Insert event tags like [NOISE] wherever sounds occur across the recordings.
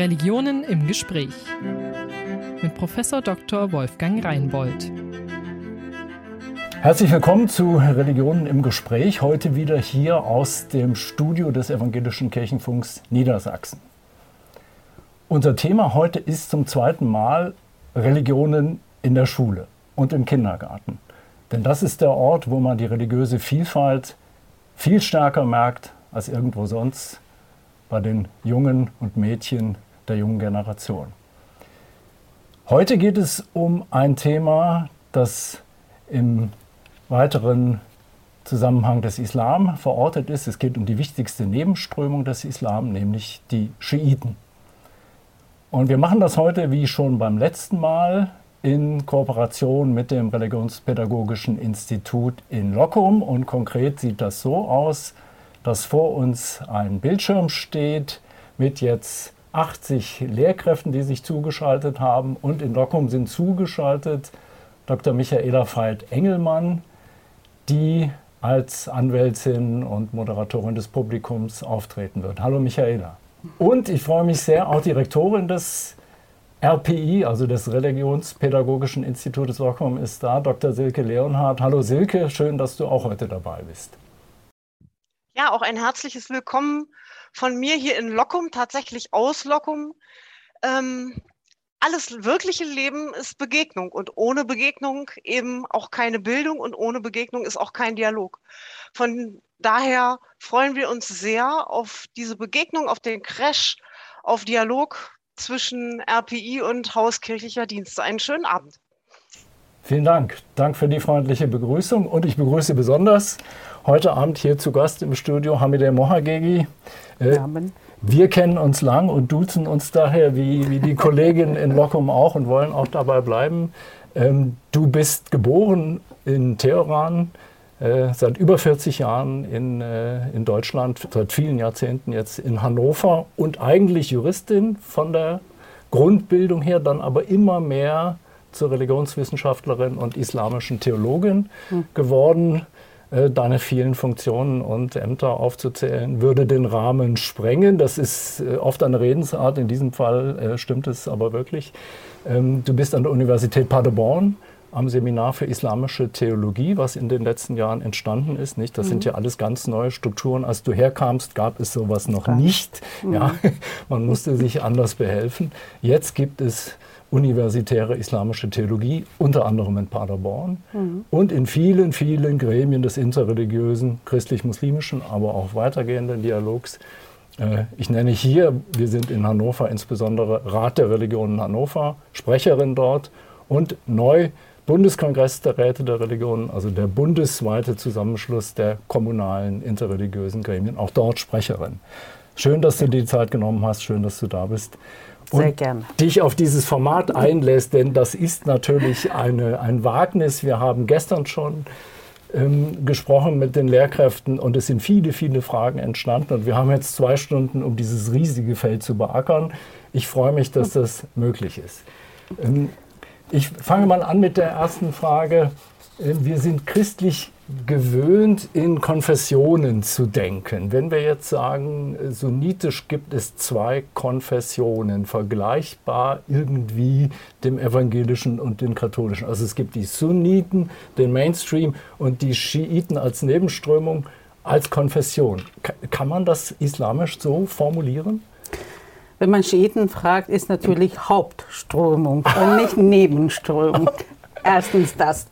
Religionen im Gespräch mit Professor Dr. Wolfgang Reinbold. Herzlich willkommen zu Religionen im Gespräch, heute wieder hier aus dem Studio des Evangelischen Kirchenfunks Niedersachsen. Unser Thema heute ist zum zweiten Mal Religionen in der Schule und im Kindergarten. Denn das ist der Ort, wo man die religiöse Vielfalt viel stärker merkt als irgendwo sonst bei den Jungen und Mädchen der jungen Generation. Heute geht es um ein Thema, das im weiteren Zusammenhang des Islam verortet ist. Es geht um die wichtigste Nebenströmung des Islam, nämlich die Schiiten. Und wir machen das heute, wie schon beim letzten Mal, in Kooperation mit dem Religionspädagogischen Institut in Lockum. Und konkret sieht das so aus, dass vor uns ein Bildschirm steht mit jetzt 80 Lehrkräften, die sich zugeschaltet haben. Und in Lockum sind zugeschaltet Dr. Michaela Veit-Engelmann, die als Anwältin und Moderatorin des Publikums auftreten wird. Hallo Michaela. Und ich freue mich sehr, auch die Rektorin des RPI, also des Religionspädagogischen Institutes Stockholm, ist da, Dr. Silke Leonhardt. Hallo Silke, schön, dass du auch heute dabei bist. Ja, auch ein herzliches Willkommen von mir hier in Lockum, tatsächlich aus Lockum. Ähm, alles wirkliche Leben ist Begegnung und ohne Begegnung eben auch keine Bildung und ohne Begegnung ist auch kein Dialog. Von daher freuen wir uns sehr auf diese Begegnung, auf den Crash, auf Dialog zwischen RPI und Hauskirchlicher Dienste. Einen schönen Abend. Vielen Dank. Dank für die freundliche Begrüßung und ich begrüße besonders heute Abend hier zu Gast im Studio Hamide Mohagegi. Äh, wir kennen uns lang und duzen uns daher wie, wie die Kollegin in Lockum auch und wollen auch dabei bleiben. Ähm, du bist geboren in Teheran, äh, seit über 40 Jahren in, äh, in Deutschland, seit vielen Jahrzehnten jetzt in Hannover und eigentlich Juristin von der Grundbildung her, dann aber immer mehr zur Religionswissenschaftlerin und islamischen Theologin hm. geworden. Äh, deine vielen Funktionen und Ämter aufzuzählen, würde den Rahmen sprengen. Das ist äh, oft eine Redensart, in diesem Fall äh, stimmt es aber wirklich. Ähm, du bist an der Universität Paderborn am Seminar für islamische Theologie, was in den letzten Jahren entstanden ist. Nicht? Das mhm. sind ja alles ganz neue Strukturen. Als du herkamst, gab es sowas noch nicht. Mhm. Ja, [LAUGHS] man musste sich anders behelfen. Jetzt gibt es universitäre islamische Theologie, unter anderem in Paderborn mhm. und in vielen, vielen Gremien des interreligiösen, christlich-muslimischen, aber auch weitergehenden Dialogs. Äh, ich nenne hier, wir sind in Hannover insbesondere Rat der Religionen Hannover, Sprecherin dort und neu Bundeskongress der Räte der Religionen, also der bundesweite Zusammenschluss der kommunalen interreligiösen Gremien, auch dort Sprecherin. Schön, dass du dir die Zeit genommen hast, schön, dass du da bist. Sehr gerne. dich auf dieses Format einlässt, denn das ist natürlich eine, ein Wagnis. Wir haben gestern schon ähm, gesprochen mit den Lehrkräften und es sind viele, viele Fragen entstanden und wir haben jetzt zwei Stunden, um dieses riesige Feld zu beackern. Ich freue mich, dass das möglich ist. Ähm, ich fange mal an mit der ersten Frage. Äh, wir sind christlich gewöhnt, in Konfessionen zu denken. Wenn wir jetzt sagen, sunnitisch gibt es zwei Konfessionen, vergleichbar irgendwie dem evangelischen und dem katholischen. Also es gibt die Sunniten, den Mainstream und die Schiiten als Nebenströmung, als Konfession. Kann man das islamisch so formulieren? Wenn man Schiiten fragt, ist natürlich Hauptströmung und nicht Nebenströmung. [LAUGHS] Erstens das.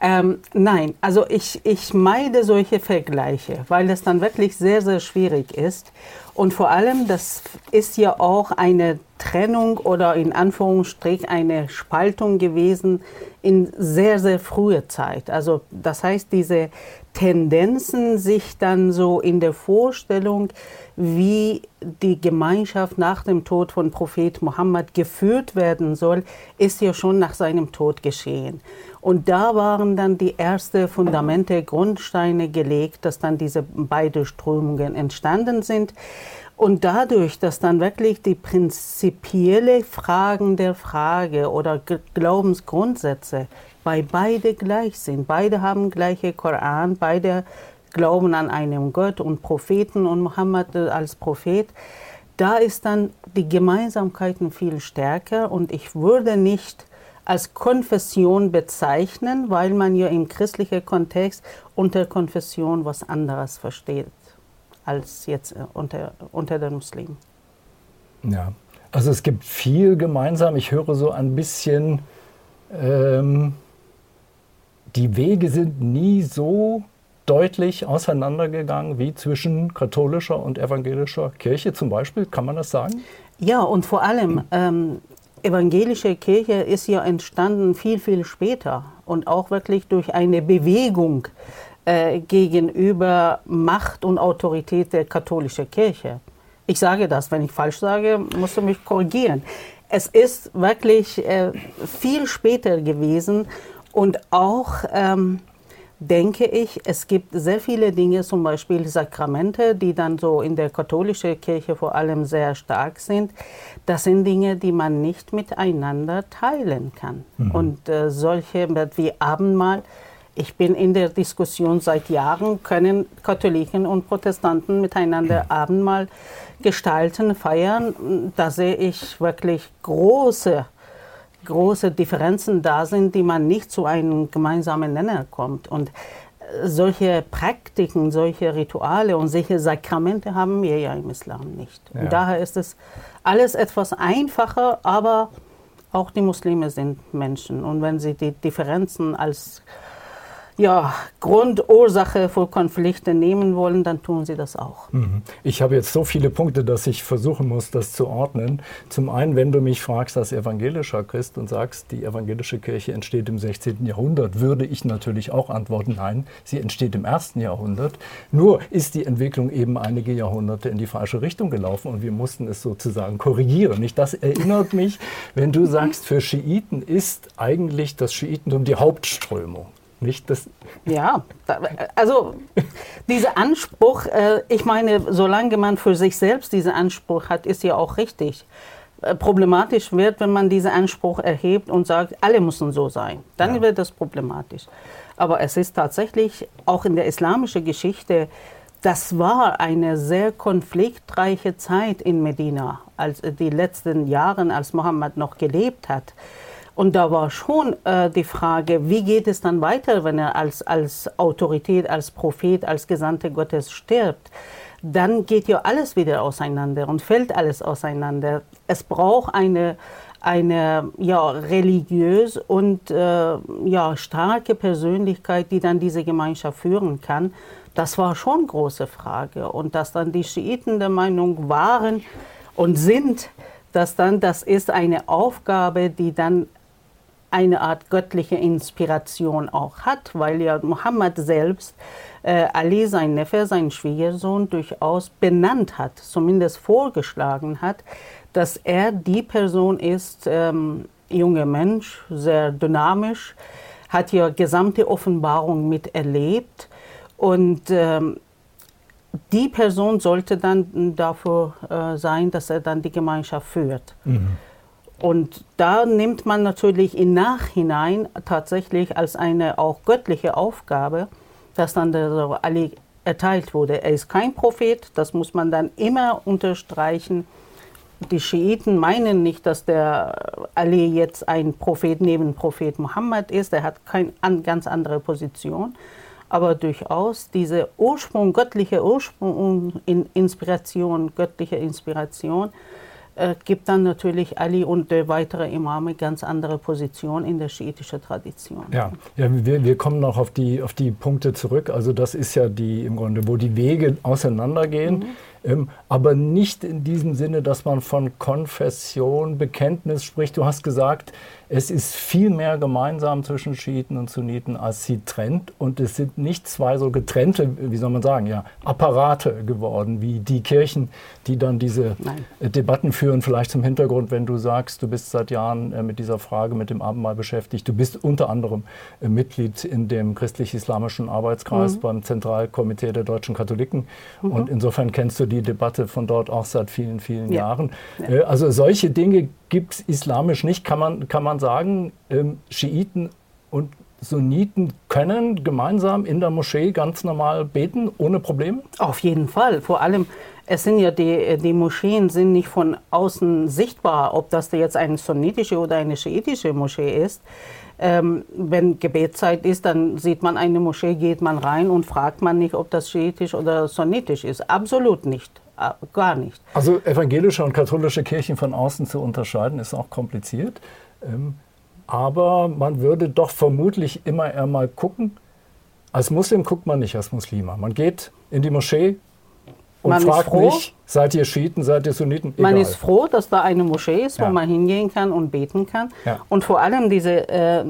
Ähm, nein, also ich, ich meide solche Vergleiche, weil das dann wirklich sehr, sehr schwierig ist. Und vor allem, das ist ja auch eine Trennung oder in Anführungsstrich eine Spaltung gewesen in sehr, sehr früher Zeit. Also das heißt, diese Tendenzen, sich dann so in der Vorstellung, wie die Gemeinschaft nach dem Tod von Prophet Mohammed geführt werden soll, ist ja schon nach seinem Tod geschehen. Und da waren dann die ersten Fundamente, Grundsteine gelegt, dass dann diese beiden Strömungen entstanden sind. Und dadurch, dass dann wirklich die prinzipielle Fragen der Frage oder Glaubensgrundsätze bei beide gleich sind. Beide haben gleiche Koran, beide glauben an einen Gott und Propheten und Mohammed als Prophet. da ist dann die Gemeinsamkeiten viel stärker und ich würde nicht als Konfession bezeichnen, weil man ja im christlichen Kontext unter Konfession was anderes versteht als jetzt äh, unter, unter den Muslimen. Ja, also es gibt viel gemeinsam. Ich höre so ein bisschen, ähm, die Wege sind nie so deutlich auseinandergegangen wie zwischen katholischer und evangelischer Kirche zum Beispiel. Kann man das sagen? Ja, und vor allem, ähm, evangelische Kirche ist ja entstanden viel, viel später und auch wirklich durch eine Bewegung äh, gegenüber Macht und Autorität der katholischen Kirche. Ich sage das, wenn ich falsch sage, musst du mich korrigieren. Es ist wirklich äh, viel später gewesen und auch ähm, denke ich, es gibt sehr viele Dinge, zum Beispiel Sakramente, die dann so in der katholischen Kirche vor allem sehr stark sind. Das sind Dinge, die man nicht miteinander teilen kann. Mhm. Und äh, solche wie Abendmahl, ich bin in der Diskussion seit Jahren, können Katholiken und Protestanten miteinander. Abendmahl gestalten, feiern. Da sehe ich wirklich große große Differenzen da sind, die man nicht zu einem gemeinsamen Nenner kommt. Und äh, solche Praktiken, solche Rituale und solche Sakramente haben wir ja im Islam nicht. Ja. Und daher ist es alles etwas einfacher, aber auch die Muslime sind Menschen. Und wenn sie die Differenzen als ja, Grundursache für Konflikte nehmen wollen, dann tun sie das auch. Mhm. Ich habe jetzt so viele Punkte, dass ich versuchen muss, das zu ordnen. Zum einen, wenn du mich fragst als evangelischer Christ und sagst, die evangelische Kirche entsteht im 16. Jahrhundert, würde ich natürlich auch antworten, nein, sie entsteht im ersten Jahrhundert. Nur ist die Entwicklung eben einige Jahrhunderte in die falsche Richtung gelaufen und wir mussten es sozusagen korrigieren. Das erinnert mich, wenn du sagst, für Schiiten ist eigentlich das Schiitentum die Hauptströmung. Nicht das ja, also dieser Anspruch, äh, ich meine, solange man für sich selbst diesen Anspruch hat, ist ja auch richtig. Äh, problematisch wird, wenn man diesen Anspruch erhebt und sagt, alle müssen so sein. Dann ja. wird das problematisch. Aber es ist tatsächlich auch in der islamischen Geschichte, das war eine sehr konfliktreiche Zeit in Medina, als äh, die letzten Jahre, als Mohammed noch gelebt hat. Und da war schon äh, die Frage, wie geht es dann weiter, wenn er als, als Autorität, als Prophet, als Gesandter Gottes stirbt? Dann geht ja alles wieder auseinander und fällt alles auseinander. Es braucht eine, eine ja, religiös und äh, ja, starke Persönlichkeit, die dann diese Gemeinschaft führen kann. Das war schon eine große Frage. Und dass dann die Schiiten der Meinung waren und sind, dass dann das ist eine Aufgabe, die dann eine Art göttliche Inspiration auch hat, weil ja Mohammed selbst äh, Ali, sein Neffe, sein Schwiegersohn, durchaus benannt hat, zumindest vorgeschlagen hat, dass er die Person ist, ähm, junger Mensch, sehr dynamisch, hat ja gesamte Offenbarung miterlebt und ähm, die Person sollte dann dafür äh, sein, dass er dann die Gemeinschaft führt. Mhm. Und da nimmt man natürlich im Nachhinein tatsächlich als eine auch göttliche Aufgabe, dass dann der Ali erteilt wurde. Er ist kein Prophet, das muss man dann immer unterstreichen. Die Schiiten meinen nicht, dass der Ali jetzt ein Prophet neben Prophet Muhammad ist. Er hat keine ganz andere Position. Aber durchaus diese Ursprung, göttliche Ursprung, Inspiration, göttliche Inspiration, äh, gibt dann natürlich Ali und äh, weitere Imame ganz andere Positionen in der schiitischen Tradition. Ja, ja wir, wir kommen noch auf die, auf die Punkte zurück. Also das ist ja die im Grunde, wo die Wege auseinandergehen. Mhm. Ähm, aber nicht in diesem Sinne, dass man von Konfession, Bekenntnis spricht. Du hast gesagt, es ist viel mehr gemeinsam zwischen Schiiten und Sunniten, als sie trennt. Und es sind nicht zwei so getrennte, wie soll man sagen, ja, Apparate geworden, wie die Kirchen, die dann diese Nein. Debatten führen. Vielleicht zum Hintergrund, wenn du sagst, du bist seit Jahren äh, mit dieser Frage, mit dem Abendmahl beschäftigt. Du bist unter anderem äh, Mitglied in dem christlich-islamischen Arbeitskreis mhm. beim Zentralkomitee der deutschen Katholiken. Mhm. Und insofern kennst du die Debatte von dort auch seit vielen, vielen ja. Jahren. Ja. Also solche Dinge gibt es islamisch nicht, kann man, kann man sagen, ähm, Schiiten und Sunniten können gemeinsam in der Moschee ganz normal beten, ohne Probleme? Auf jeden Fall. Vor allem, es sind ja die, die Moscheen sind nicht von außen sichtbar, ob das jetzt eine sunnitische oder eine schiitische Moschee ist. Ähm, wenn Gebetszeit ist, dann sieht man eine Moschee, geht man rein und fragt man nicht, ob das schiitisch oder sunnitisch ist. Absolut nicht. Äh, gar nicht. Also evangelische und katholische Kirchen von außen zu unterscheiden, ist auch kompliziert. Ähm, aber man würde doch vermutlich immer eher mal gucken. Als Muslim guckt man nicht als Muslima. Man geht in die Moschee, und man fragt nicht, seid ihr Schiiten, seid ihr Sunniten? Egal. Man ist froh, dass da eine Moschee ist, ja. wo man hingehen kann und beten kann. Ja. Und vor allem diese äh,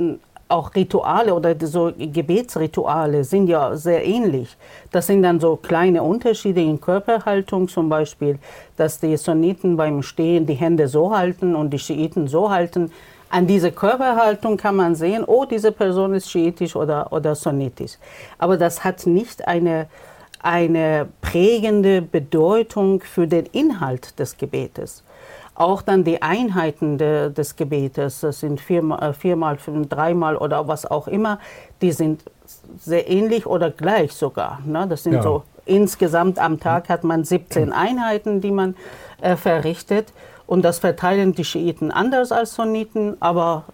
auch Rituale oder so Gebetsrituale sind ja sehr ähnlich. Das sind dann so kleine Unterschiede in Körperhaltung, zum Beispiel, dass die Sunniten beim Stehen die Hände so halten und die Schiiten so halten. An dieser Körperhaltung kann man sehen, oh, diese Person ist schiitisch oder, oder sunnitisch. Aber das hat nicht eine eine prägende Bedeutung für den Inhalt des Gebetes. Auch dann die Einheiten de, des Gebetes, das sind viermal, äh, viermal, dreimal oder was auch immer, die sind sehr ähnlich oder gleich sogar. Ne? Das sind ja. so insgesamt am Tag hat man 17 [CLEARS THROAT] Einheiten, die man äh, verrichtet. Und das verteilen die Schiiten anders als Sunniten, aber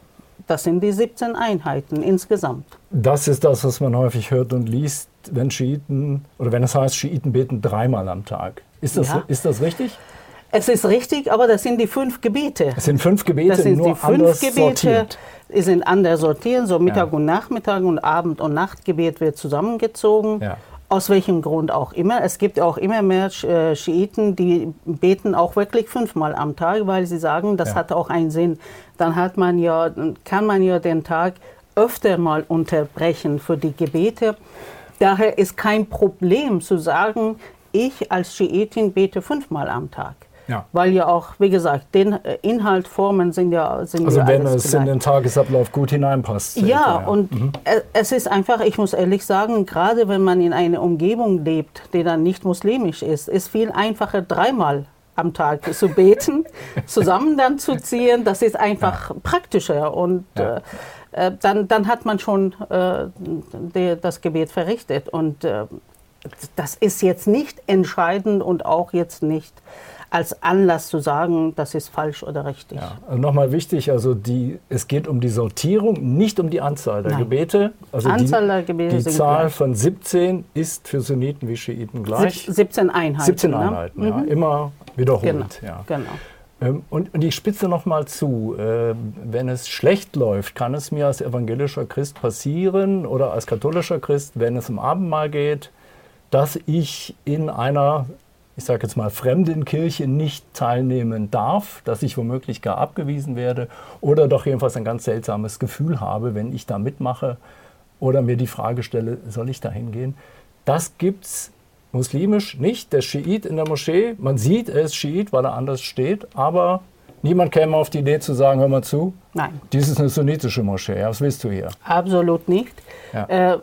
das sind die 17 Einheiten insgesamt. Das ist das, was man häufig hört und liest, wenn Schiiten, oder wenn es heißt, Schiiten beten dreimal am Tag. Ist das, ja. ist das richtig? Es ist richtig, aber das sind die fünf Gebete. Es sind fünf Gebete, das sind nur die fünf Gebete, sortiert. Die sind anders sortiert, so Mittag ja. und Nachmittag und Abend- und Nachtgebet wird zusammengezogen. Ja. Aus welchem Grund auch immer. Es gibt auch immer mehr äh, Schiiten, die beten auch wirklich fünfmal am Tag, weil sie sagen, das ja. hat auch einen Sinn. Dann hat man ja, kann man ja den Tag öfter mal unterbrechen für die Gebete. Daher ist kein Problem zu sagen, ich als Schiitin bete fünfmal am Tag. Ja. Weil ja auch, wie gesagt, den äh, Inhaltformen sind ja sind Also ja wenn es gleich. in den Tagesablauf gut hineinpasst. Ja, ja. und mhm. es ist einfach, ich muss ehrlich sagen, gerade wenn man in einer Umgebung lebt, die dann nicht muslimisch ist, ist viel einfacher dreimal am Tag zu beten, [LAUGHS] zusammen dann zu ziehen. Das ist einfach ja. praktischer und äh, äh, dann, dann hat man schon äh, die, das Gebet verrichtet. Und äh, das ist jetzt nicht entscheidend und auch jetzt nicht als Anlass zu sagen, das ist falsch oder richtig. Ja, also Nochmal wichtig, also die, es geht um die Sortierung, nicht um die Anzahl der Nein. Gebete. Also Anzahl die, der Gebete die Zahl gleich. von 17 ist für Sunniten wie Schiiten gleich. 17 Einheiten. 17 ne? Einheiten, ne? ja, mhm. immer wiederholt. Genau. Ja. genau. Ähm, und, und ich spitze noch mal zu, äh, wenn es schlecht läuft, kann es mir als evangelischer Christ passieren oder als katholischer Christ, wenn es um Abendmahl geht, dass ich in einer ich sage jetzt mal, fremden Kirche nicht teilnehmen darf, dass ich womöglich gar abgewiesen werde oder doch jedenfalls ein ganz seltsames Gefühl habe, wenn ich da mitmache oder mir die Frage stelle, soll ich da hingehen? Das gibt es muslimisch nicht. Der Schiit in der Moschee, man sieht, er ist Schiit, weil er anders steht, aber niemand käme auf die Idee zu sagen, hör mal zu, Nein. dies ist eine sunnitische Moschee, was willst du hier? Absolut nicht. Ja. Äh,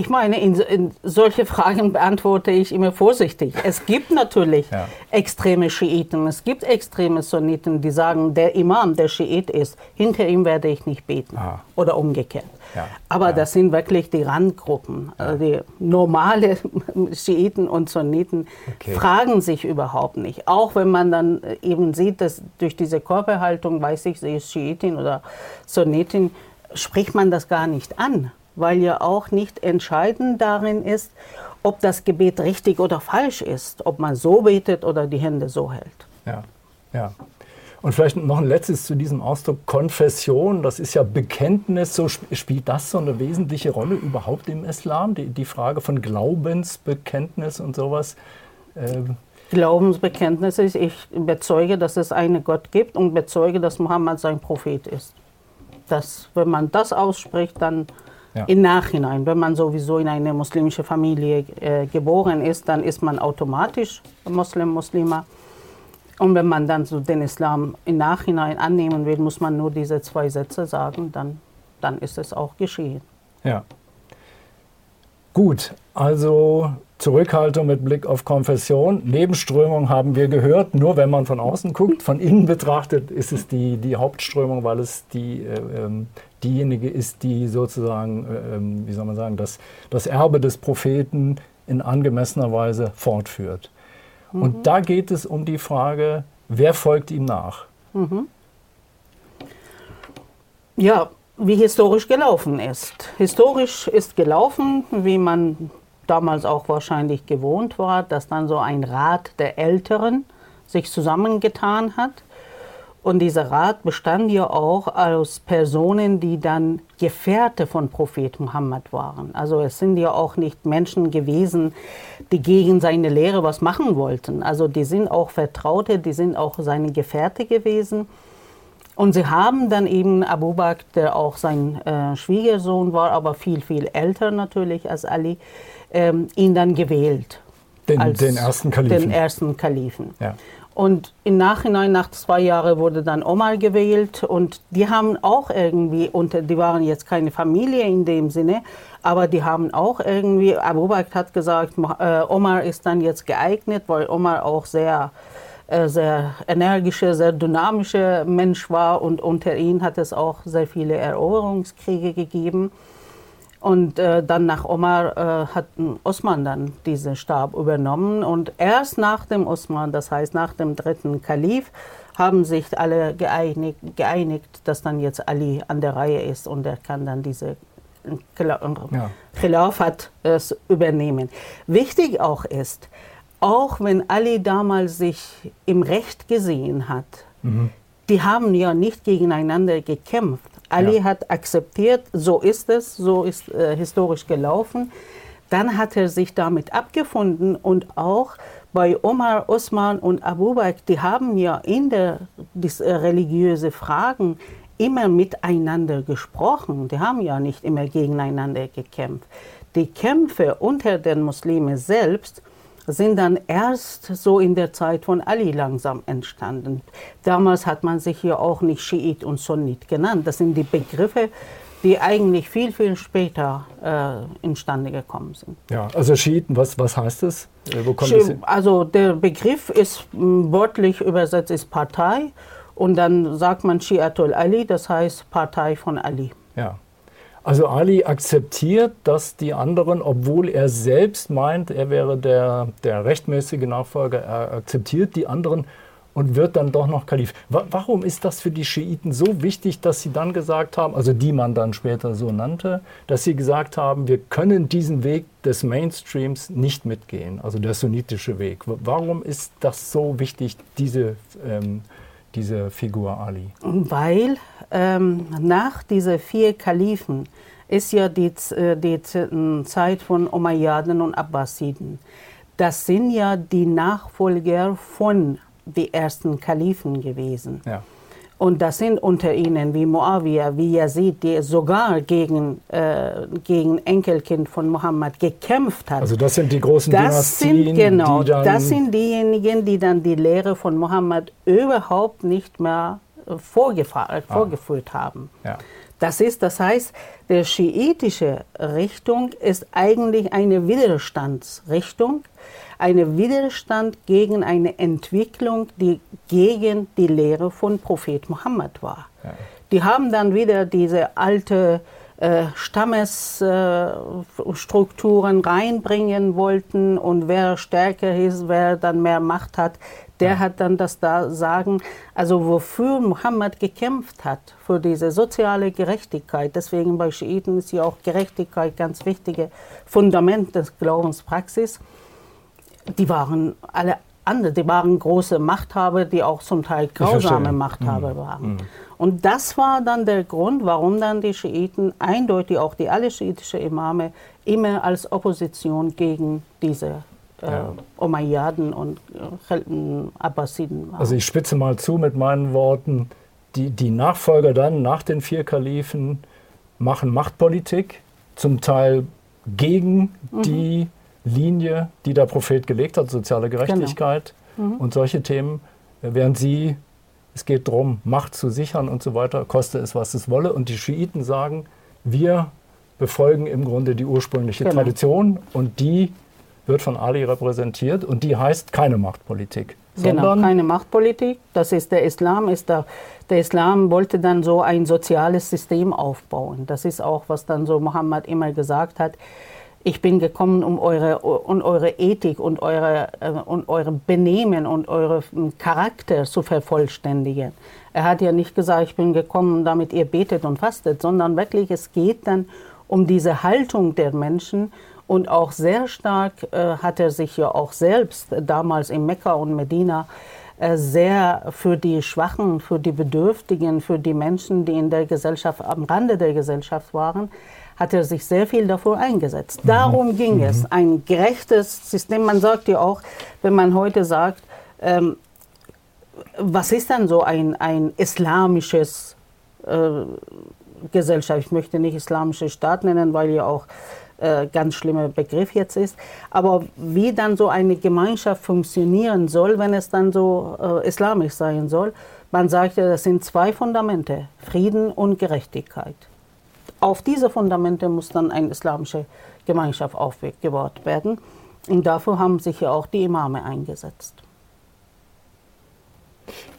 ich meine, in, in, solche Fragen beantworte ich immer vorsichtig. Es gibt natürlich ja. extreme Schiiten, es gibt extreme Sunniten, die sagen, der Imam, der Schiit ist, hinter ihm werde ich nicht beten. Ah. Oder umgekehrt. Ja. Aber ja. das sind wirklich die Randgruppen. Also die normale [LAUGHS] Schiiten und Sunniten okay. fragen sich überhaupt nicht. Auch wenn man dann eben sieht, dass durch diese Körperhaltung, weiß ich, sie ist Schiitin oder Sunnitin, spricht man das gar nicht an weil ja auch nicht entscheidend darin ist, ob das Gebet richtig oder falsch ist, ob man so betet oder die Hände so hält. Ja, ja. Und vielleicht noch ein letztes zu diesem Ausdruck Konfession. Das ist ja Bekenntnis. So spielt das so eine wesentliche Rolle überhaupt im Islam? Die, die Frage von Glaubensbekenntnis und sowas. Ähm Glaubensbekenntnis ist, ich bezeuge, dass es einen Gott gibt und bezeuge, dass Mohammed sein Prophet ist. Das, wenn man das ausspricht, dann ja. Im Nachhinein, wenn man sowieso in eine muslimische Familie äh, geboren ist, dann ist man automatisch Muslim, Muslima. Und wenn man dann so den Islam im Nachhinein annehmen will, muss man nur diese zwei Sätze sagen, dann, dann ist es auch geschehen. Ja. Gut, also Zurückhaltung mit Blick auf Konfession. Nebenströmung haben wir gehört, nur wenn man von außen guckt. Von innen betrachtet ist es die, die Hauptströmung, weil es die, äh, ähm, diejenige ist, die sozusagen, äh, ähm, wie soll man sagen, das, das Erbe des Propheten in angemessener Weise fortführt. Mhm. Und da geht es um die Frage, wer folgt ihm nach? Mhm. Ja, wie historisch gelaufen ist. Historisch ist gelaufen, wie man damals auch wahrscheinlich gewohnt war, dass dann so ein Rat der Älteren sich zusammengetan hat. Und dieser Rat bestand ja auch aus Personen, die dann Gefährte von Prophet Muhammad waren. Also es sind ja auch nicht Menschen gewesen, die gegen seine Lehre was machen wollten. Also die sind auch Vertraute, die sind auch seine Gefährte gewesen. Und sie haben dann eben Abu Bakr, der auch sein äh, Schwiegersohn war, aber viel, viel älter natürlich als Ali, ähm, ihn dann gewählt. Den, den ersten Kalifen. Den ersten Kalifen. Ja. Und im Nachhinein, nach zwei Jahren, wurde dann Omar gewählt. Und die haben auch irgendwie, und die waren jetzt keine Familie in dem Sinne, aber die haben auch irgendwie, Abu Bakr hat gesagt, äh, Omar ist dann jetzt geeignet, weil Omar auch sehr, äh, sehr energischer, sehr dynamischer Mensch war. Und unter ihm hat es auch sehr viele Eroberungskriege gegeben. Und äh, dann nach Omar äh, hat Osman dann diesen Stab übernommen. Und erst nach dem Osman, das heißt nach dem dritten Kalif, haben sich alle geeinigt, geeinigt, dass dann jetzt Ali an der Reihe ist und er kann dann diese ja. Khilafat äh, übernehmen. Wichtig auch ist, auch wenn Ali damals sich im Recht gesehen hat, mhm. die haben ja nicht gegeneinander gekämpft. Ali ja. hat akzeptiert, so ist es, so ist äh, historisch gelaufen. Dann hat er sich damit abgefunden und auch bei Omar, Osman und Abu Bakr, die haben ja in der dis, äh, religiöse Fragen immer miteinander gesprochen. Die haben ja nicht immer gegeneinander gekämpft. Die Kämpfe unter den Muslimen selbst sind dann erst so in der Zeit von Ali langsam entstanden. Damals hat man sich ja auch nicht Schiit und Sunnit genannt. Das sind die Begriffe, die eigentlich viel, viel später äh, imstande gekommen sind. Ja, also Schiiten, was, was heißt das? Äh, wo kommt das Also der Begriff ist wörtlich übersetzt ist Partei und dann sagt man Shiatul Ali, das heißt Partei von Ali. Ja. Also Ali akzeptiert, dass die anderen, obwohl er selbst meint, er wäre der, der rechtmäßige Nachfolger, er akzeptiert die anderen und wird dann doch noch Kalif. Warum ist das für die Schiiten so wichtig, dass sie dann gesagt haben, also die man dann später so nannte, dass sie gesagt haben, wir können diesen Weg des Mainstreams nicht mitgehen, also der sunnitische Weg. Warum ist das so wichtig, diese, ähm, diese Figur Ali? Weil ähm, nach diesen vier Kalifen ist ja die, äh, die Zeit von Umayyaden und Abbasiden. Das sind ja die Nachfolger von den ersten Kalifen gewesen. Ja. Und das sind unter ihnen wie Muawiyah, wie Yazid, die sogar gegen, äh, gegen Enkelkind von Mohammed gekämpft hat. Also das sind die großen das Dynastien, sind, genau, die das sind diejenigen, die dann die Lehre von Mohammed überhaupt nicht mehr vorgeführt ah. haben. Ja. Das ist, das heißt, die schiitische Richtung ist eigentlich eine Widerstandsrichtung, eine Widerstand gegen eine Entwicklung, die gegen die Lehre von Prophet Muhammad war. Ja. Die haben dann wieder diese alte äh, Stammesstrukturen äh, reinbringen wollten und wer stärker ist, wer dann mehr Macht hat, der hat dann das da sagen, also wofür Mohammed gekämpft hat, für diese soziale Gerechtigkeit. Deswegen bei Schiiten ist ja auch Gerechtigkeit ganz wichtiges Fundament des Glaubenspraxis. Die waren alle andere, die waren große Machthaber, die auch zum Teil grausame Machthaber mhm. waren. Mhm. Und das war dann der Grund, warum dann die Schiiten, eindeutig auch die alle schiitische Imame, immer als Opposition gegen diese ja. Umayyaden und äh, Abbasiden. Also ich spitze mal zu mit meinen Worten, die, die Nachfolger dann nach den vier Kalifen machen Machtpolitik, zum Teil gegen mhm. die Linie, die der Prophet gelegt hat, soziale genau. Gerechtigkeit genau. mhm. und solche Themen, während sie, es geht darum, Macht zu sichern und so weiter, koste es, was es wolle. Und die Schiiten sagen, wir befolgen im Grunde die ursprüngliche genau. Tradition und die wird von Ali repräsentiert und die heißt keine Machtpolitik. Genau, keine Machtpolitik. Das ist der Islam. Ist der, der Islam wollte dann so ein soziales System aufbauen. Das ist auch, was dann so Mohammed immer gesagt hat. ich bin gekommen, um eure, um eure Ethik und eure, äh, und eure Benehmen und euren Charakter zu vervollständigen. Er hat ja nicht gesagt, ich bin gekommen, damit ihr betet und fastet, sondern wirklich, es geht dann um diese Haltung der Menschen. Und auch sehr stark äh, hat er sich ja auch selbst damals in Mekka und Medina äh, sehr für die Schwachen, für die Bedürftigen, für die Menschen, die in der Gesellschaft, am Rande der Gesellschaft waren, hat er sich sehr viel davor eingesetzt. Mhm. Darum ging mhm. es. Ein gerechtes System. Man sagt ja auch, wenn man heute sagt, ähm, was ist dann so ein, ein islamisches äh, Gesellschaft? Ich möchte nicht islamische Staat nennen, weil ja auch äh, ganz schlimmer Begriff jetzt ist. Aber wie dann so eine Gemeinschaft funktionieren soll, wenn es dann so äh, islamisch sein soll, man sagt ja, das sind zwei Fundamente, Frieden und Gerechtigkeit. Auf diese Fundamente muss dann eine islamische Gemeinschaft aufgebaut werden. Und dafür haben sich ja auch die Imame eingesetzt.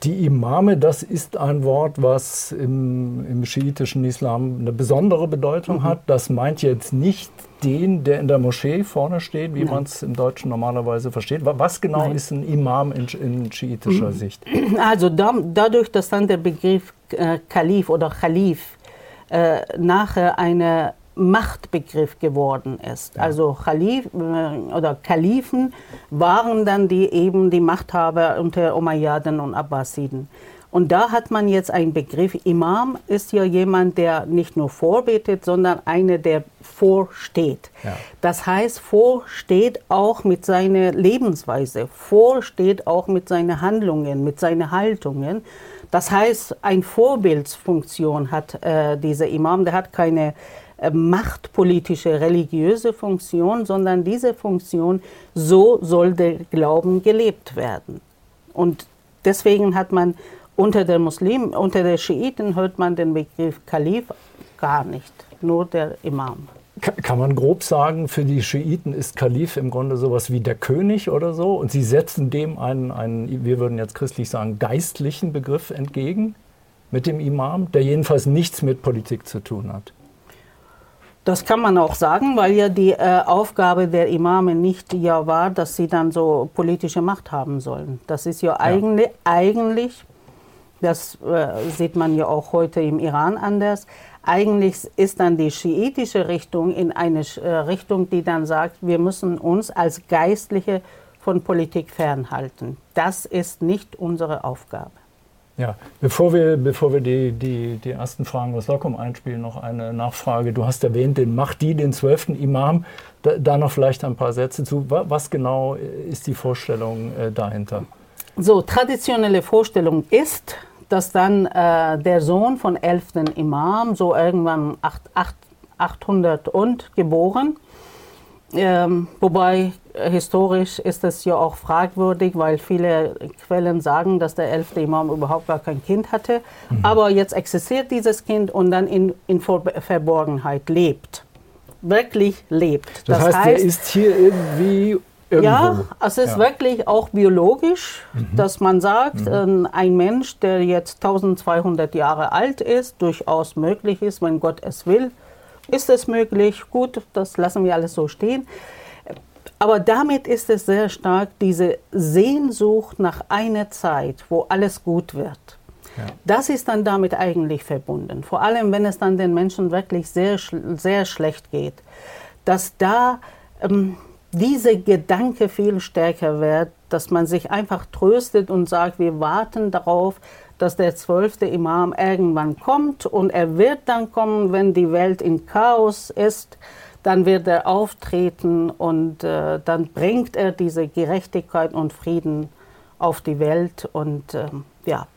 Die Imame, das ist ein Wort, was im, im schiitischen Islam eine besondere Bedeutung mhm. hat. Das meint jetzt nicht den, der in der Moschee vorne steht, wie man es im Deutschen normalerweise versteht. Was genau Nein. ist ein Imam in, in schiitischer mhm. Sicht? [CLEARS THROAT] Also da, dadurch, dass dann der Begriff äh, Kalif oder Khalif äh, nachher eine Machtbegriff geworden ist. Ja. Also Khalif äh, oder Kalifen waren dann die eben die Machthaber unter Umayyaden und Abbasiden. Und da hat man jetzt einen Begriff. Imam ist ja jemand, der nicht nur vorbetet, sondern einer, der vorsteht. Ja. Das heißt, vorsteht auch mit seiner Lebensweise, vorsteht auch mit seinen Handlungen, mit seinen Haltungen. Das heißt, eine Vorbildsfunktion hat äh, dieser Imam. Der hat keine machtpolitische, religiöse Funktion, sondern diese Funktion, so soll der Glauben gelebt werden. Und deswegen hat man unter der Muslimen, unter der Schiiten hört man den Begriff Kalif gar nicht, nur der Imam. Kann man grob sagen, für die Schiiten ist Kalif im Grunde sowas wie der König oder so und sie setzen dem einen, einen, wir würden jetzt christlich sagen, geistlichen Begriff entgegen mit dem Imam, der jedenfalls nichts mit Politik zu tun hat. Das kann man auch sagen, weil ja die äh, Aufgabe der Imame nicht ja war, dass sie dann so politische Macht haben sollen. Das ist ja, ja. Eigentlich, eigentlich, das äh, sieht man ja auch heute im Iran anders, eigentlich ist dann die schiitische Richtung in eine äh, Richtung, die dann sagt, wir müssen uns als Geistliche von Politik fernhalten. Das ist nicht unsere Aufgabe. Ja, bevor wir, bevor wir die, die, die ersten Fragen aus Lockum einspielen, noch eine Nachfrage. Du hast erwähnt den Mahdi, den zwölften Imam. Da, da, noch vielleicht ein paar Sätze zu. Was genau ist die Vorstellung äh, dahinter? So, traditionelle Vorstellung ist, dass dann äh, der Sohn von elften Imam, so irgendwann 8, 8, 800 und geboren, ähm, wobei äh, historisch ist es ja auch fragwürdig, weil viele Quellen sagen, dass der elfte Imam überhaupt gar kein Kind hatte. Mhm. Aber jetzt existiert dieses Kind und dann in, in Verborgenheit lebt. Wirklich lebt. Das, das heißt, heißt, er ist hier irgendwie Irgendwo. Ja, es ist ja. wirklich auch biologisch, mhm. dass man sagt, mhm. ein Mensch, der jetzt 1200 Jahre alt ist, durchaus möglich ist, wenn Gott es will, ist es möglich, gut, das lassen wir alles so stehen. Aber damit ist es sehr stark diese Sehnsucht nach einer Zeit, wo alles gut wird. Ja. Das ist dann damit eigentlich verbunden. Vor allem, wenn es dann den Menschen wirklich sehr, sehr schlecht geht. Dass da ähm, dieser Gedanke viel stärker wird, dass man sich einfach tröstet und sagt, wir warten darauf, dass der zwölfte Imam irgendwann kommt und er wird dann kommen, wenn die Welt in Chaos ist, dann wird er auftreten und äh, dann bringt er diese Gerechtigkeit und Frieden auf die Welt und äh, ja.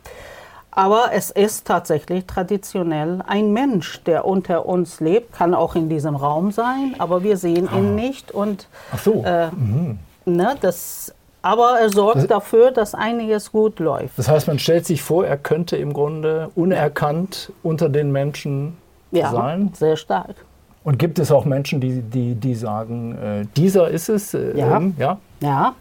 Aber es ist tatsächlich traditionell ein Mensch, der unter uns lebt, kann auch in diesem Raum sein, aber wir sehen ihn ah. nicht und Ach so. Äh, mhm. ne, das aber er sorgt das, dafür, dass einiges gut läuft. Das heißt, man stellt sich vor, er könnte im Grunde unerkannt unter den Menschen ja, sein. Sehr stark. Und gibt es auch Menschen, die, die, die sagen, äh, dieser ist es? Äh, ja. Ähm, ja. ja.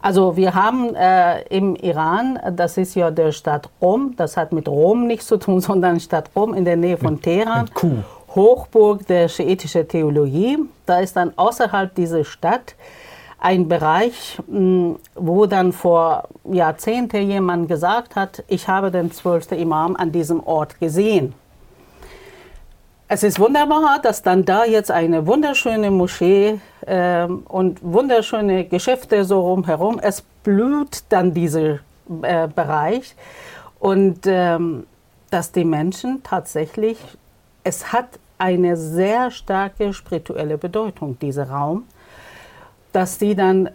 Also wir haben äh, im Iran, das ist ja der Stadt Rom, das hat mit Rom nichts zu tun, [LAUGHS] sondern Stadt Rom in der Nähe von mit, Teheran. Mit Kuh. Hochburg der schiitischen Theologie. Da ist dann außerhalb dieser Stadt ein Bereich, hm, wo dann vor Jahrzehnten jemand gesagt hat, ich habe den zwölften Imam an diesem Ort gesehen. Es ist wunderbar, dass dann da jetzt eine wunderschöne Moschee äh, und wunderschöne Geschäfte so rumherum, es blüht dann dieser äh, Bereich. Und ähm, dass die Menschen tatsächlich, es hat eine sehr starke spirituelle Bedeutung, dieser Raum, dass sie dann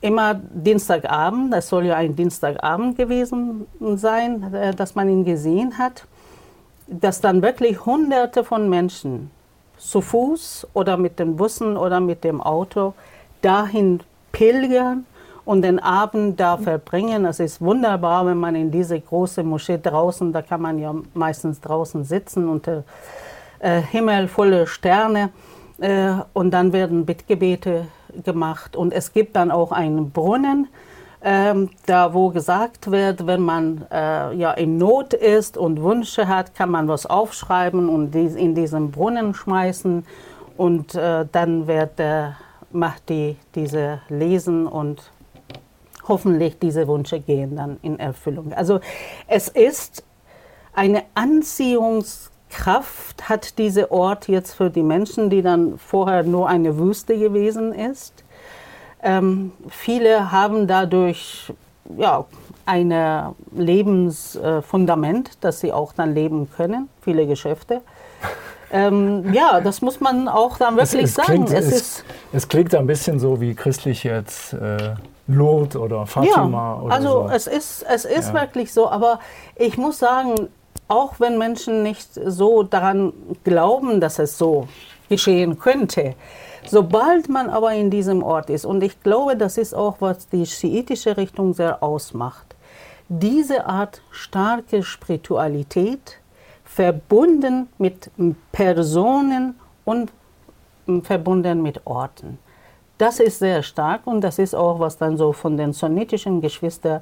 immer Dienstagabend, das soll ja ein Dienstagabend gewesen sein, äh, dass man ihn gesehen hat, dass dann wirklich Hunderte von Menschen zu Fuß oder mit den Bussen oder mit dem Auto dahin pilgern und den Abend da verbringen. Es ist wunderbar, wenn man in diese große Moschee draußen, da kann man ja meistens draußen sitzen unter äh, Himmel volle Sterne äh, und dann werden Bittgebete gemacht und es gibt dann auch einen Brunnen, ähm, da wo gesagt wird, wenn man äh, ja in Not ist und Wünsche hat, kann man was aufschreiben und dies in diesen Brunnen schmeißen und äh, dann wird äh, macht die diese lesen und hoffentlich diese Wünsche gehen dann in Erfüllung. Also es ist eine Anziehungskraft hat dieser Ort jetzt für die Menschen, die dann vorher nur eine Wüste gewesen ist. Ähm, viele haben dadurch ja, ein Lebensfundament, dass sie auch dann leben können, viele Geschäfte. [LAUGHS] Ähm, ja, das muss man auch dann wirklich es, es sagen. Klingt, es, ist, es, klingt ein bisschen so wie christlich jetzt äh, Lot oder Fatima. Ja, oder also so. es ist, es ist ja. wirklich so, aber ich muss sagen, auch wenn Menschen nicht so daran glauben, dass es so geschehen könnte, Sobald man aber in diesem Ort ist, und ich glaube, das ist auch, was die schiitische Richtung sehr ausmacht, diese Art starke Spiritualität verbunden mit Personen und verbunden mit Orten. Das ist sehr stark und das ist auch, was dann so von den sunnitischen Geschwistern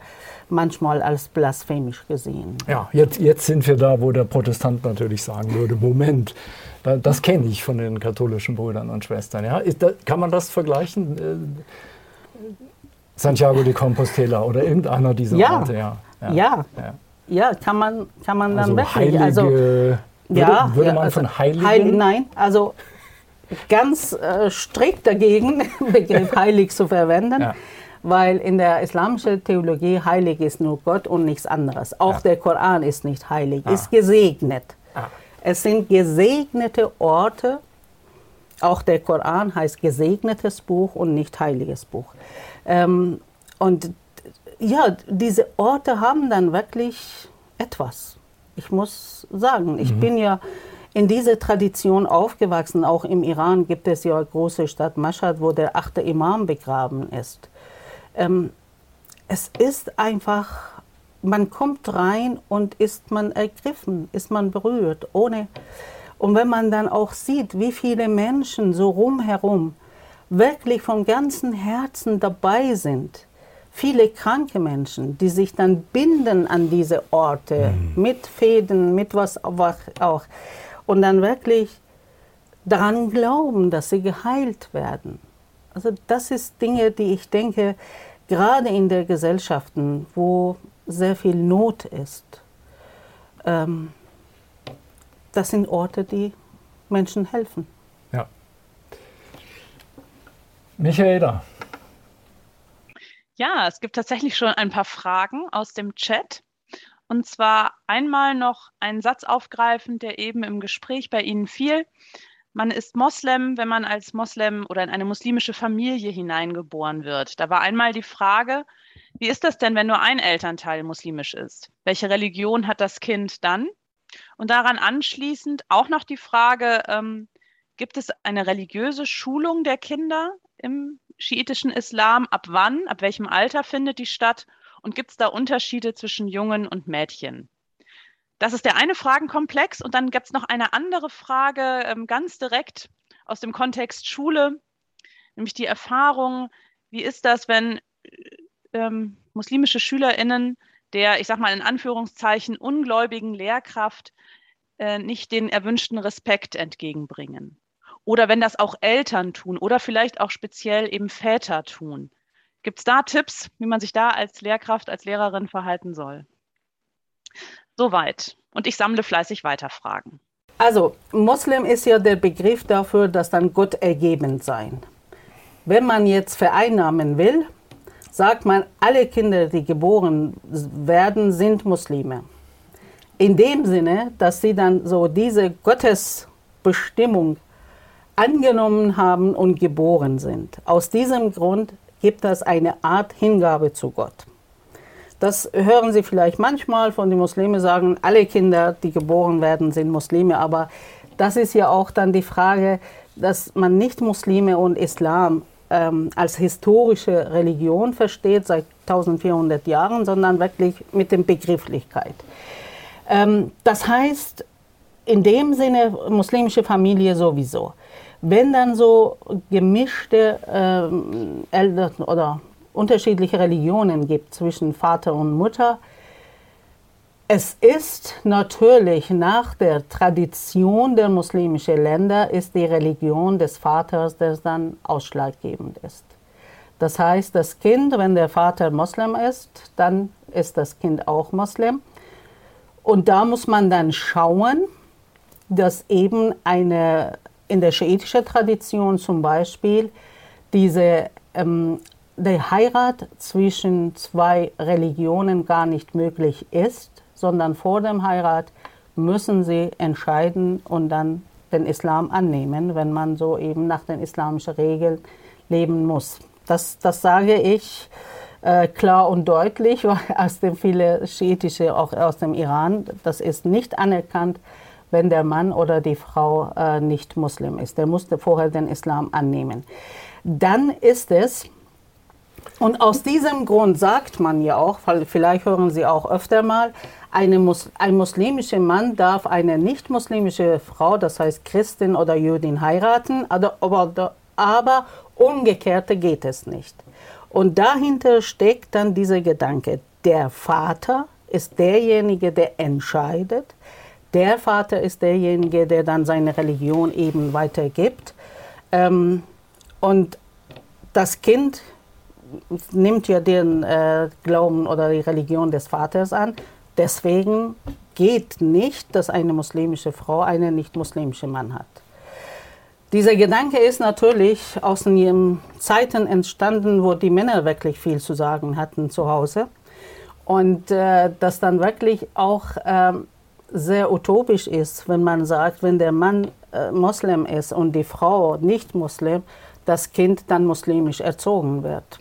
manchmal als blasphemisch gesehen wird. Ja, jetzt, jetzt sind wir da, wo der Protestant natürlich sagen würde, Moment, das kenne ich von den katholischen Brüdern und Schwestern. Ja? Da, kann man das vergleichen? Äh, Santiago de Compostela oder irgendeiner dieser ja. Orte? Ja. Ja. ja. ja. ja. kann man, kann man dann also wirklich. Heilige, also, würde, ja, würde man also, von Heiligen? Heil, nein, also ganz äh, strikt dagegen, [LAUGHS] Begriff heilig zu verwenden. Weil in der islamischen Theologie heilig ist nur Gott und nichts anderes. Auch der Koran ist nicht heilig, ah. ist gesegnet. Ah. Es sind gesegnete Orte. Auch der Koran heißt gesegnetes Buch und nicht heiliges Buch. Ähm, und ja, diese Orte haben dann wirklich etwas. Ich muss sagen, ich mhm. bin ja in dieser Tradition aufgewachsen. Auch im Iran gibt es ja eine große Stadt Mashhad, wo der achte Imam begraben ist. Ähm, es ist einfach man kommt rein und ist man ergriffen, ist man berührt, ohne. Und wenn man dann auch sieht, wie viele Menschen so rumherum wirklich von ganzem Herzen dabei sind, viele kranke Menschen, die sich dann binden an diese Orte mhm. mit Fäden, mit was auch, und dann wirklich daran glauben, dass sie geheilt werden. Also das ist Dinge, die ich denke, gerade in der Gesellschaften, wo sehr viel Not ist. Ähm, das sind Orte, die Menschen helfen. Ja. Michaela. Ja, es gibt tatsächlich schon ein paar Fragen aus dem Chat. Und zwar einmal noch einen Satz aufgreifen, der eben im Gespräch bei Ihnen fiel. Man ist Moslem, wenn man als Moslem oder in eine muslimische Familie hineingeboren wird. Da war einmal die Frage, wie ist das denn, wenn nur ein Elternteil muslimisch ist? Welche Religion hat das Kind dann? Und daran anschließend auch noch die Frage, ähm, gibt es eine religiöse Schulung der Kinder im schiitischen Islam? Ab wann, ab welchem Alter findet die statt? Und gibt es da Unterschiede zwischen Jungen und Mädchen? Das ist der eine Fragenkomplex. Und dann gibt es noch eine andere Frage, ähm, ganz direkt aus dem Kontext Schule, nämlich die Erfahrung, wie ist das, wenn ähm, muslimische SchülerInnen der, ich sag mal in Anführungszeichen, ungläubigen Lehrkraft äh, nicht den erwünschten Respekt entgegenbringen. Oder wenn das auch Eltern tun oder vielleicht auch speziell eben Väter tun. Gibt es da Tipps, wie man sich da als Lehrkraft, als Lehrerin verhalten soll? Soweit. Und ich sammle fleißig weiter Fragen. Also, Moslem ist ja der Begriff dafür, dass dann Gott ergeben sein. Wenn man jetzt vereinnahmen will, sagt man, alle Kinder, die geboren werden, sind Muslime. In dem Sinne, dass sie dann so diese Gottesbestimmung angenommen haben und geboren sind. Aus diesem Grund gibt es eine Art Hingabe zu Gott. Das hören Sie vielleicht manchmal von den Muslimen sagen, alle Kinder, die geboren werden, sind Muslime. Aber das ist ja auch dann die Frage, dass man nicht Muslime und Islam ähm, als historische Religion versteht seit 1400 Jahren, sondern wirklich mit der Begrifflichkeit. Ähm, das heißt, in dem Sinne muslimische Familie sowieso. Wenn dann so gemischte ähm, Eltern oder unterschiedliche Religionen gibt zwischen Vater und Mutter. Es ist natürlich nach der Tradition der muslimischen Länder ist die Religion des Vaters, der dann ausschlaggebend ist. Das heißt, das Kind, wenn der Vater Moslem ist, dann ist das Kind auch Moslem. Und da muss man dann schauen, dass eben eine in der schiitischen Tradition zum Beispiel diese ähm, die Heirat zwischen zwei Religionen gar nicht möglich ist, sondern vor dem Heirat müssen sie entscheiden und dann den Islam annehmen, wenn man so eben nach den islamischen Regeln leben muss. Das, das sage ich äh, klar und deutlich, [LAUGHS] weil aus dem viele Schiitische, auch aus dem Iran, das ist nicht anerkannt, wenn der Mann oder die Frau äh, nicht Muslim ist. Der musste vorher den Islam annehmen. Dann ist es und aus diesem Grund sagt man ja auch, vielleicht hören Sie auch öfter mal, Mus ein muslimischer Mann darf eine nicht-muslimische Frau, das heißt Christin oder Jüdin, heiraten, aber, aber umgekehrte geht es nicht. Und dahinter steckt dann dieser Gedanke, der Vater ist derjenige, der entscheidet, der Vater ist derjenige, der dann seine Religion eben weitergibt. Ähm, und das Kind nimmt ja den äh, Glauben oder die Religion des Vaters an. Deswegen geht nicht, dass eine muslimische Frau einen nicht-muslimischen Mann hat. Dieser Gedanke ist natürlich aus den Zeiten entstanden, wo die Männer wirklich viel zu sagen hatten zu Hause. Und äh, das dann wirklich auch äh, sehr utopisch ist, wenn man sagt, wenn der Mann äh, Moslem ist und die Frau nicht Muslim, das Kind dann muslimisch erzogen wird.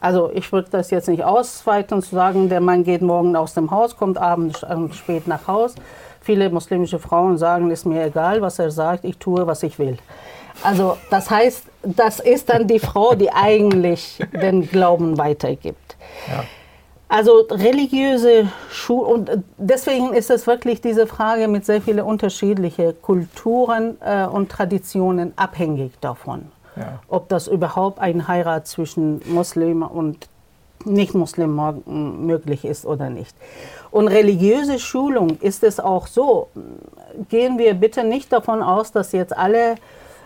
Also ich würde das jetzt nicht ausweiten zu sagen, der Mann geht morgen aus dem Haus, kommt abends spät nach Haus. Viele muslimische Frauen sagen, ist mir egal, was er sagt, ich tue, was ich will. Also das heißt, das ist dann die Frau, die eigentlich den Glauben weitergibt. Ja. Also religiöse Schule und deswegen ist es wirklich diese Frage mit sehr vielen unterschiedlichen Kulturen äh, und Traditionen abhängig davon. Ja. Ob das überhaupt ein Heirat zwischen Muslim und Nicht-Muslim möglich ist oder nicht. Und religiöse Schulung ist es auch so. Gehen wir bitte nicht davon aus, dass jetzt alle,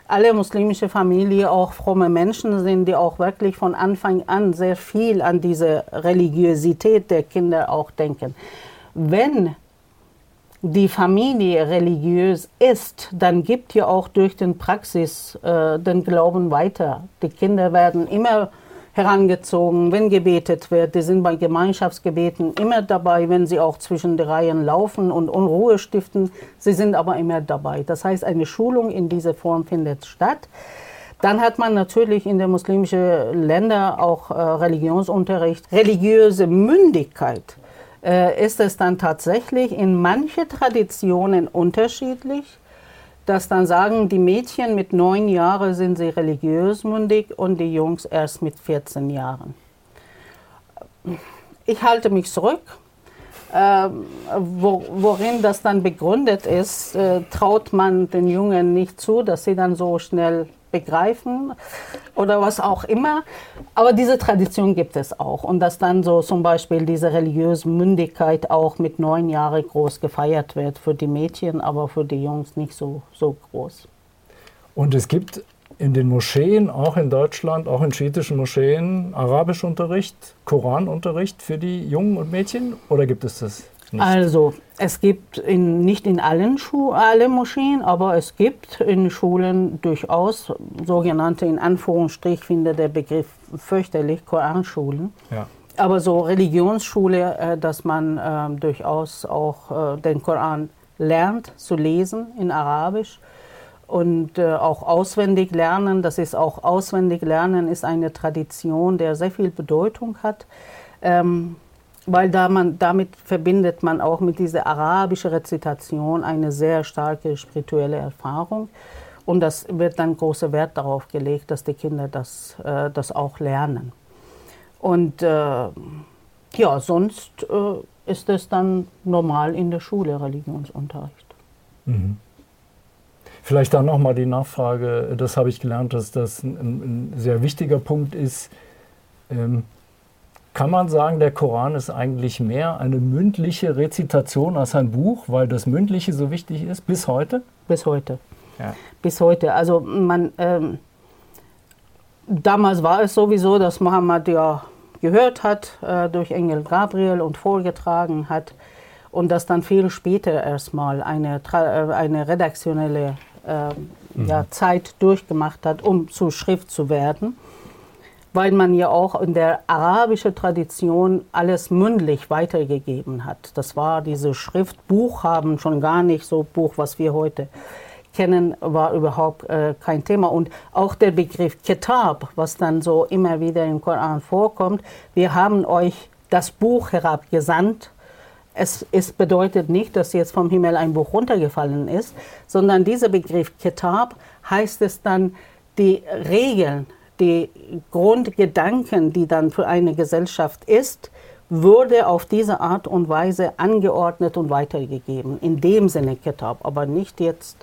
alle muslimische Familien auch fromme Menschen sind, die auch wirklich von Anfang an sehr viel an diese Religiosität der Kinder auch denken. Wenn die Familie religiös ist, dann gibt ja auch durch den Praxis äh, den Glauben weiter. Die Kinder werden immer herangezogen, wenn gebetet wird. Die sind bei Gemeinschaftsgebeten immer dabei, wenn sie auch zwischen den Reihen laufen und Unruhe stiften. Sie sind aber immer dabei. Das heißt, eine Schulung in dieser Form findet statt. Dann hat man natürlich in den muslimischen Ländern auch äh, Religionsunterricht, religiöse Mündigkeit äh, ist es dann tatsächlich in manche Traditionen unterschiedlich, dass dann sagen, die Mädchen mit neun Jahren sind sie religiös mündig und die Jungs erst mit 14 Jahren. Ich halte mich zurück. Äh, wo, worin das dann begründet ist, äh, traut man den Jungen nicht zu, dass sie dann so schnell begreifen oder was auch immer. Aber diese Tradition gibt es auch. Und dass dann so zum Beispiel diese religiöse Mündigkeit auch mit neun Jahren groß gefeiert wird für die Mädchen, aber für die Jungs nicht so, so groß. Und es gibt in den Moscheen, auch in Deutschland, auch in schiitischen Moscheen, Arabischunterricht, Koranunterricht für die Jungen und Mädchen? Oder gibt es das nicht? Also, es gibt in, nicht in allen Schu alle Moscheen, aber es gibt in Schulen durchaus sogenannte, in Anführungsstrich finde der Begriff fürchterlich, Koranschulen. Ja. Aber so Religionsschule, äh, dass man äh, durchaus auch äh, den Koran lernt zu lesen in Arabisch und äh, auch auswendig lernen. Das ist auch auswendig lernen ist eine Tradition, der sehr viel Bedeutung hat, ähm, weil da man damit verbindet man auch mit dieser arabischen Rezitation eine sehr starke spirituelle Erfahrung. Und das wird dann großer Wert darauf gelegt, dass die Kinder das, äh, das auch lernen. Und äh, ja, sonst äh, ist es dann normal in der Schule Religionsunterricht. Mhm. Vielleicht dann nochmal die Nachfrage, das habe ich gelernt, dass das ein, ein sehr wichtiger Punkt ist. Ähm, kann man sagen, der Koran ist eigentlich mehr eine mündliche Rezitation als ein Buch, weil das Mündliche so wichtig ist, bis heute? Bis heute. Ja. Bis heute. Also man, ähm, damals war es sowieso, dass Mohammed ja gehört hat äh, durch Engel Gabriel und vorgetragen hat und dass dann viel später erstmal eine, äh, eine redaktionelle äh, mhm. ja, Zeit durchgemacht hat, um zur Schrift zu werden, weil man ja auch in der arabischen Tradition alles mündlich weitergegeben hat. Das war diese Schriftbuch haben schon gar nicht so Buch, was wir heute kennen, war überhaupt äh, kein Thema. Und auch der Begriff Kitab, was dann so immer wieder im Koran vorkommt, wir haben euch das Buch herabgesandt, es, es, bedeutet nicht, dass jetzt vom Himmel ein Buch runtergefallen ist, sondern dieser Begriff Kitab heißt es dann, die Regeln, die Grundgedanken, die dann für eine Gesellschaft ist, wurde auf diese Art und Weise angeordnet und weitergegeben. In dem Sinne Kitab, aber nicht jetzt,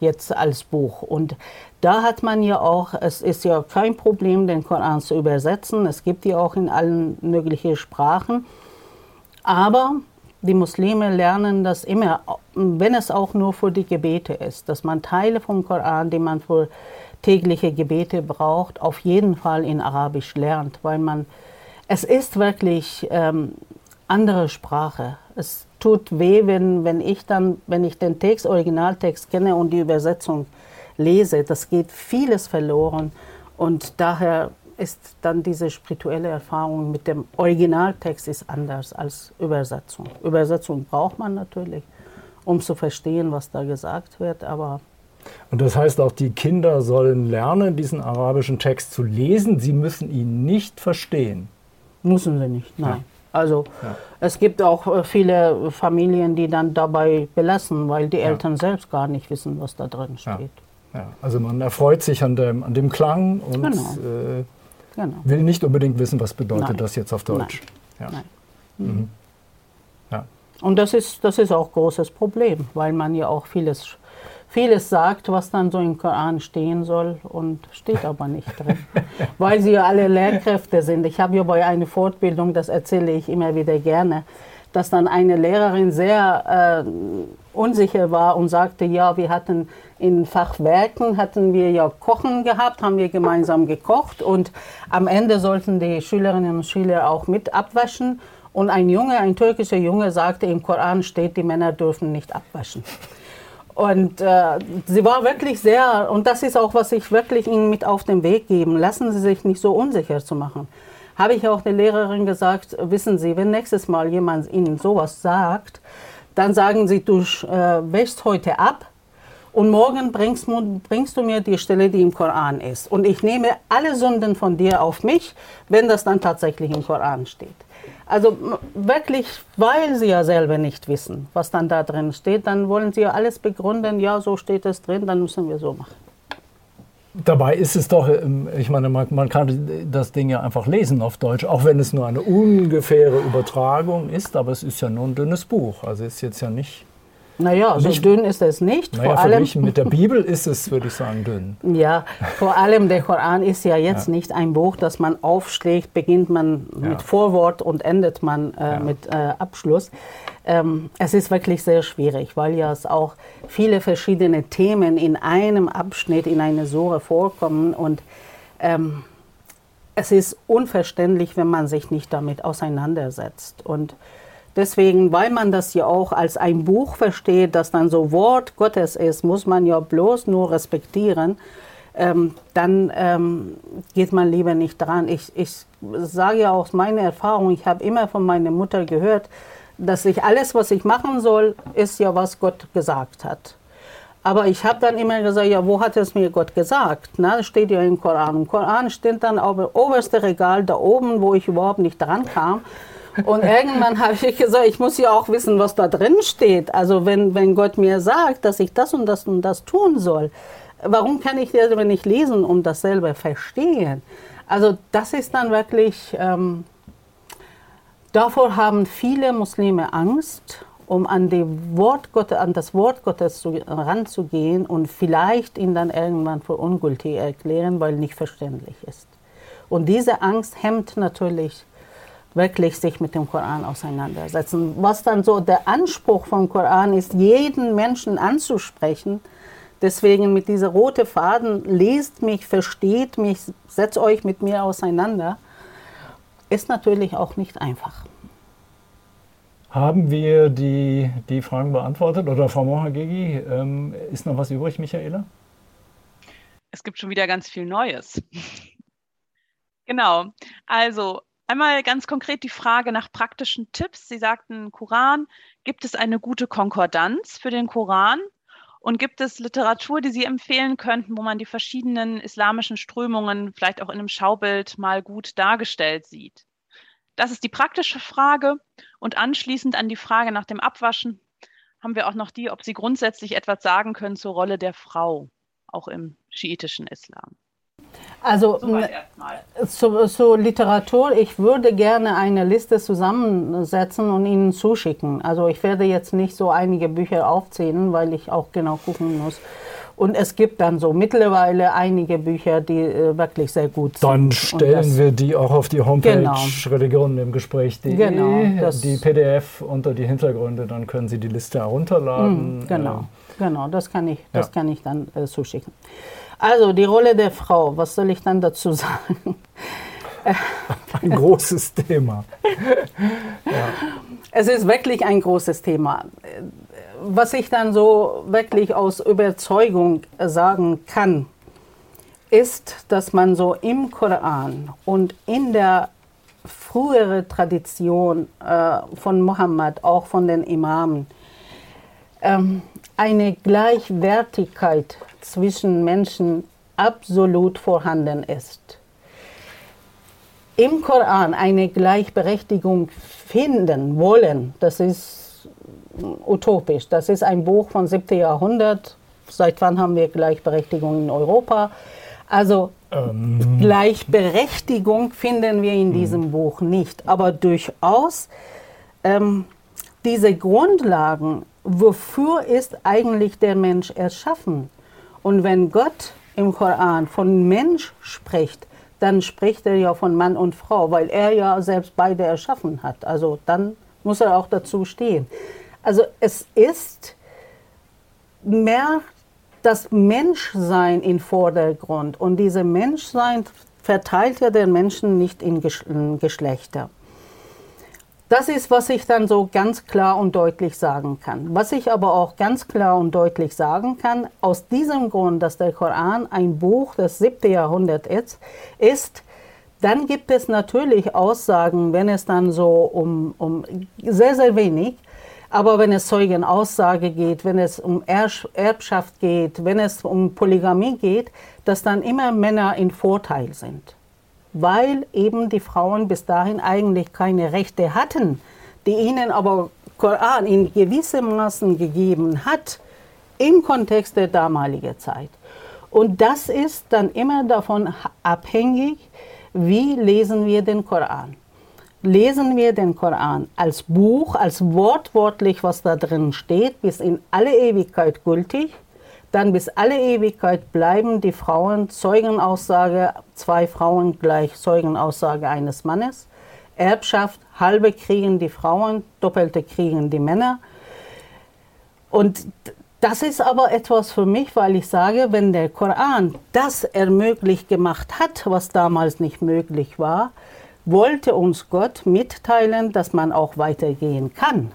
jetzt als Buch. Und da hat man ja auch, es ist ja kein Problem, den Koran zu übersetzen. Es gibt ja auch in allen möglichen Sprachen. Aber die Muslime lernen das immer, wenn es auch nur für die Gebete ist, dass man Teile vom Koran, die man für tägliche Gebete braucht, auf jeden Fall in Arabisch lernt, weil man, es ist wirklich ähm, andere Sprache. Es tut weh, wenn, wenn ich dann, wenn ich den Text, Originaltext kenne und die Übersetzung lese, das geht vieles verloren und daher ist dann diese spirituelle Erfahrung mit dem Originaltext ist anders als Übersetzung. Übersetzung braucht man natürlich, um zu verstehen, was da gesagt wird, aber und das heißt auch, die Kinder sollen lernen, diesen arabischen Text zu lesen. Sie müssen ihn nicht verstehen. Müssen sie nicht, nein. Ja. Also ja. es gibt auch äh, viele Familien, die dann dabei belassen, weil die Eltern ja. selbst gar nicht wissen, was da drin steht. Also man erfreut sich an dem, an dem Klang und genau. äh, Genau. Will nicht unbedingt wissen, was bedeutet Nein. das jetzt auf Deutsch. Nein. Nein. Mhm. Ja. Und das ist, das ist auch ein großes Problem, weil man ja auch vieles, vieles sagt, was dann so im Koran stehen soll und steht aber nicht drin, [LAUGHS] weil sie ja alle Lehrkräfte sind. Ich habe ja bei einer Fortbildung, das erzähle ich immer wieder gerne, dass dann eine Lehrerin sehr äh, unsicher war und sagte, ja, wir hatten in Fachwerken hatten wir ja Kochen gehabt, haben wir gemeinsam gekocht und am Ende sollten die Schülerinnen und Schüler auch mit abwaschen. Und ein Junge, ein türkischer Junge sagte, im Koran steht, die Männer dürfen nicht abwaschen. Und äh, sie war wirklich sehr, und das ist auch, was ich wirklich Ihnen mit auf den Weg geben, lassen Sie sich nicht so unsicher zu machen. Habe ich auch der Lehrerin gesagt, wissen Sie, wenn nächstes Mal jemand Ihnen sowas sagt, dann sagen Sie, du äh, wäschst heute ab, und morgen bringst, bringst, du mir die Stelle, die im Koran ist. Und ich nehme alle Sünden von dir auf mich, wenn das dann tatsächlich im Koran steht. Also wirklich, weil sie ja selber nicht wissen, was dann da drin steht, dann wollen sie ja alles begründen, ja, so steht es drin, dann müssen wir so machen. Dabei ist es doch, ähm, ich meine, man, man, kann das Ding ja einfach lesen auf Deutsch, auch wenn es nur eine ungefähre Übertragung ist, aber es ist ja nur ein dünnes Buch. Also ist jetzt ja nicht Naja, so dünn ist es nicht. Naja, vor allem mit der Bibel ist es, würde ich sagen, dünn. [LAUGHS] Ja, vor allem der Koran ist ja jetzt ja. nicht ein Buch, das man aufschlägt, beginnt man ja. mit Vorwort und endet man äh, ja. mit äh, Abschluss. Ähm, es ist wirklich sehr schwierig, weil ja es auch viele verschiedene Themen in einem Abschnitt in einer Sure vorkommen und ähm, es ist unverständlich, wenn man sich nicht damit auseinandersetzt. Und Deswegen, weil man das ja auch als ein Buch versteht, das dann so Wort Gottes ist, muss man ja bloß nur respektieren. Ähm, dann ähm, geht man lieber nicht dran. Ich, ich sage ja aus meiner Erfahrung, ich habe immer von meiner Mutter gehört, dass ich alles, was ich machen soll, ist ja, was Gott gesagt hat. Aber ich habe dann immer gesagt, ja, wo hat es mir Gott gesagt? Na, steht ja im Koran. Im Koran steht dann auf dem obersten Regal da oben, wo ich überhaupt nicht dran kam. Und irgendwann habe ich gesagt, ich muss ja auch wissen, was da drin steht. Also wenn, wenn Gott mir sagt, dass ich das und das und das tun soll, warum kann ich das aber nicht lesen und das selber verstehen? Also das ist dann wirklich, ähm, davor haben viele Muslime Angst, um an, die Wort Gottes, an das Wort Gottes zu, ranzugehen und vielleicht ihn dann irgendwann für ungültig erklären, weil nicht verständlich ist. Und diese Angst hemmt natürlich wirklich sich mit dem Koran auseinandersetzen. Was dann so der Anspruch vom Koran ist, jeden Menschen anzusprechen. Deswegen mit dieser rote Faden, lest mich, versteht mich, setzt euch mit mir auseinander, ist natürlich auch nicht einfach. Haben wir die, die Fragen beantwortet? Oder Frau Mohagegi, ähm, ist noch was übrig, Michaela? Es gibt schon wieder ganz viel Neues. [LAUGHS] genau. Also Einmal ganz konkret die Frage nach praktischen Tipps. Sie sagten Koran. Gibt es eine gute Konkordanz für den Koran? Und gibt es Literatur, die Sie empfehlen könnten, wo man die verschiedenen islamischen Strömungen vielleicht auch in einem Schaubild mal gut dargestellt sieht? Das ist die praktische Frage. Und anschließend an die Frage nach dem Abwaschen haben wir auch noch die, ob Sie grundsätzlich etwas sagen können zur Rolle der Frau, auch im schiitischen Islam. Also so, so, Literatur, ich würde gerne eine Liste zusammensetzen und Ihnen zuschicken. Also ich werde jetzt nicht so einige Bücher aufzählen, weil ich auch genau gucken muss. Und es gibt dann so mittlerweile einige Bücher, die äh, wirklich sehr gut sind. Dann stellen wir die auch auf die Homepage genau. Religionen im Gespräch.de, genau, die PDF unter die Hintergründe, dann können Sie die Liste herunterladen. Mm, genau, äh, genau, das kann ich, das ja. kann ich dann äh, zuschicken. Also die Rolle der Frau, was soll ich dann dazu sagen? Ein großes Thema. ja. Es ist wirklich ein großes Thema. Was ich dann so wirklich aus Überzeugung sagen kann, ist, dass man so im Koran und in der früheren Tradition äh, von Mohammed, auch von den Imamen, ähm, eine Gleichwertigkeit zwischen Menschen absolut vorhanden ist. Im Koran eine Gleichberechtigung finden wollen, das ist utopisch. Das ist ein Buch von 7. Jahrhundert. Seit wann haben wir Gleichberechtigung in Europa? Also ähm. Gleichberechtigung finden wir in diesem hm. Buch nicht, aber durchaus ähm, diese Grundlagen, wofür ist eigentlich der Mensch erschaffen? Und wenn Gott im Koran von Mensch spricht, dann spricht er ja von Mann und Frau, weil er ja selbst beide erschaffen hat. Also dann muss er auch dazu stehen. Also es ist mehr das Menschsein im Vordergrund. Und dieses Menschsein verteilt ja den Menschen nicht in Geschlechter. Das ist, was ich dann so ganz klar und deutlich sagen kann. Was ich aber auch ganz klar und deutlich sagen kann, aus diesem Grund, dass der Koran ein Buch des 7. Jahrhunderts ist, ist dann gibt es natürlich Aussagen, wenn es dann so um, um sehr, sehr wenig, aber wenn es Zeugenaussage geht, wenn es um Erbschaft geht, wenn es um Polygamie geht, dass dann immer Männer in Vorteil sind weil eben die Frauen bis dahin eigentlich keine Rechte hatten, die ihnen aber Koran in gewissem Maßen gegeben hat im Kontext der damaligen Zeit. Und das ist dann immer davon abhängig, wie lesen wir den Koran. lesen wir den Koran als Buch, als wortwörtlich, was da drin steht, bis in alle Ewigkeit gültig. Dann bis alle Ewigkeit bleiben die Frauen Zeugenaussage, zwei Frauen gleich Zeugenaussage eines Mannes. Erbschaft, halbe kriegen die Frauen, doppelte kriegen die Männer. Und das ist aber etwas für mich, weil ich sage, wenn der Koran das ermöglicht gemacht hat, was damals nicht möglich war, wollte uns Gott mitteilen, dass man auch weitergehen kann.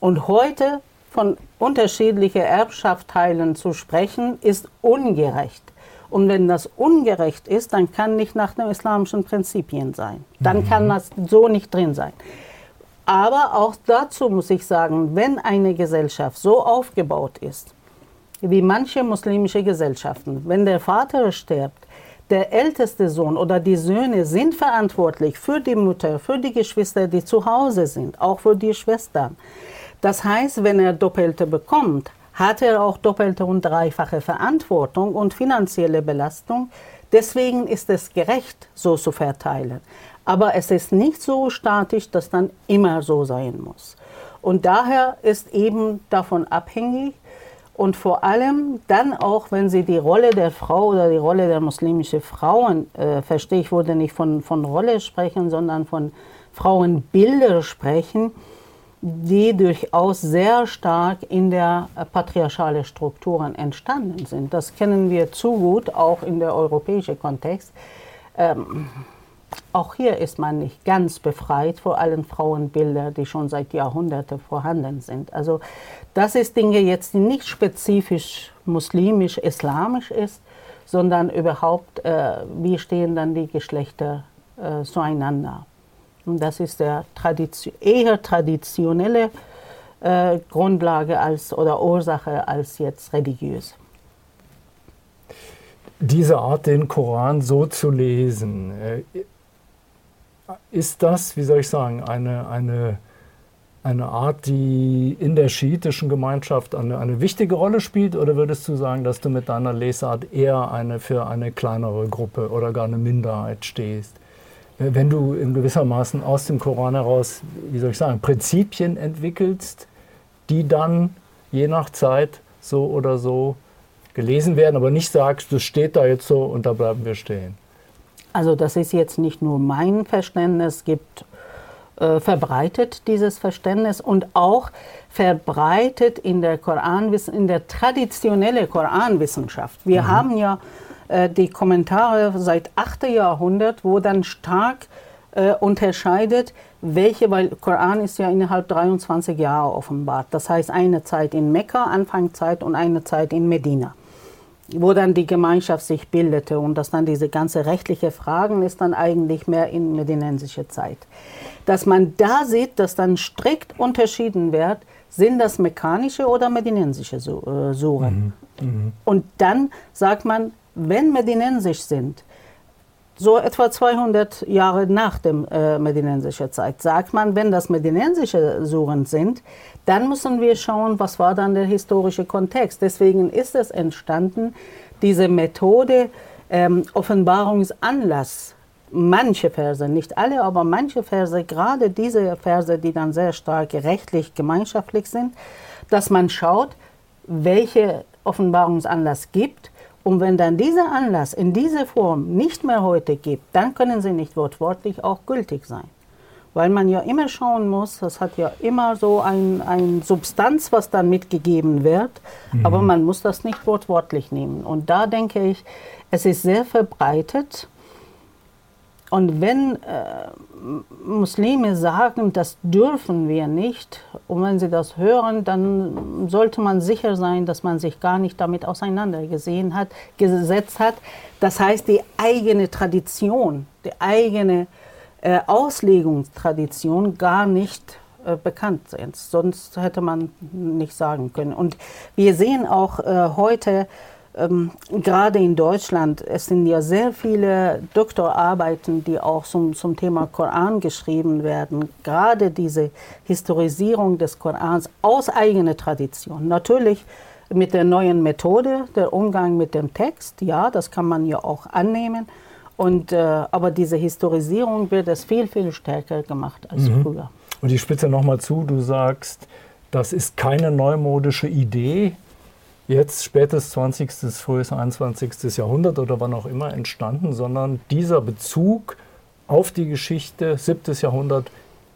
Und heute von unterschiedlichen Erbschaftsteilen zu sprechen, ist ungerecht. Und wenn das ungerecht ist, dann kann nicht nach den islamischen Prinzipien sein. Dann mhm. kann das so nicht drin sein. Aber auch dazu muss ich sagen, wenn eine Gesellschaft so aufgebaut ist, wie manche muslimische Gesellschaften, wenn der Vater stirbt, der älteste Sohn oder die Söhne sind verantwortlich für die Mutter, für die Geschwister, die zu Hause sind, auch für die Schwestern. Das heißt, wenn er Doppelte bekommt, hat er auch doppelte und dreifache Verantwortung und finanzielle Belastung. Deswegen ist es gerecht, so zu verteilen. Aber es ist nicht so statisch, dass dann immer so sein muss. Und daher ist eben davon abhängig und vor allem dann auch, wenn Sie die Rolle der Frau oder die Rolle der muslimischen Frauen, äh, verstehe ich, würde nicht von, von Rolle sprechen, sondern von Frauenbilder sprechen, die durchaus sehr stark in der äh, patriarchalen Strukturen entstanden sind. Das kennen wir zu gut, auch in der europäischen Kontext. Ähm, auch hier ist man nicht ganz befreit vor allen Frauenbildern, die schon seit Jahrhunderten vorhanden sind. Also das ist Dinge jetzt, die nicht spezifisch muslimisch-islamisch ist, sondern überhaupt, äh, wie stehen dann die Geschlechter äh, zueinander. Das ist der Tradition, eher traditionelle äh, Grundlage als, oder Ursache als jetzt religiös diese Art, den Koran so zu lesen, äh, ist das, wie soll ich sagen, eine, eine, eine Art, die in der schiitischen Gemeinschaft eine, eine wichtige Rolle spielt? Oder würdest du sagen, dass du mit deiner Lesart eher eine, für eine kleinere Gruppe oder gar eine Minderheit stehst? Wenn du in gewissermaßen aus dem Koran heraus, wie soll ich sagen, Prinzipien entwickelst, die dann je nach Zeit so oder so gelesen werden, aber nicht sagst, das steht da jetzt so und da bleiben wir stehen. Also das ist jetzt nicht nur mein Verständnis, es gibt äh, verbreitet dieses Verständnis und auch verbreitet in der Koranwissen, in der traditionellen Koranwissenschaft. Wir mhm. haben ja die Kommentare seit 8. Jahrhundert, wo dann stark äh, unterscheidet, welche, weil Koran ist ja innerhalb 23 Jahre offenbart. Das heißt eine Zeit in Mekka, Anfangszeit und eine Zeit in Medina wo dann die Gemeinschaft sich bildete und dass dann diese ganze rechtliche Fragen ist dann eigentlich mehr in medinensischer Zeit. Dass man da sieht, dass dann strikt unterschieden wird, sind das mechanische oder medinensische äh, Suren. Mhm. Mhm. Und dann sagt man, wenn medinensisch sind, so etwa 200 Jahre nach der äh, medinensischen Zeit, sagt man, wenn das medinensische Suren sind, dann müssen wir schauen, was war dann der historische Kontext. Deswegen ist es entstanden, diese Methode ähm, Offenbarungsanlass. Manche Verse, nicht alle, aber manche Verse, gerade diese Verse, die dann sehr stark rechtlich gemeinschaftlich sind, dass man schaut, welche Offenbarungsanlass gibt. Und wenn dann dieser Anlass in dieser Form nicht mehr heute gibt, dann können sie nicht wortwörtlich auch gültig sein weil man ja immer schauen muss, das hat ja immer so ein, ein Substanz, was dann mitgegeben wird, mhm. aber man muss das nicht wortwörtlich nehmen. Und da denke ich, es ist sehr verbreitet. Und wenn äh, Muslime sagen, das dürfen wir nicht, und wenn sie das hören, dann sollte man sicher sein, dass man sich gar nicht damit auseinandergesehen hat, gesetzt hat. Das heißt, die eigene Tradition, die eigene äh, Auslegungstradition gar nicht äh, bekannt sind. Sonst hätte man nicht sagen können. Und wir sehen auch äh, heute, ähm, gerade in Deutschland, es sind ja sehr viele Doktorarbeiten, die auch zum, zum Thema Koran geschrieben werden. Gerade diese Historisierung des Korans aus eigener Tradition. Natürlich mit der neuen Methode, der Umgang mit dem Text, ja, das kann man ja auch annehmen. Und, äh, aber diese Historisierung wird es viel, viel stärker gemacht als mhm. früher. Und ich spitze nochmal zu, du sagst, das ist keine neumodische Idee, jetzt spätes 20., frühes 21. Jahrhundert oder wann auch immer entstanden, sondern dieser Bezug auf die Geschichte, 7. Jahrhundert,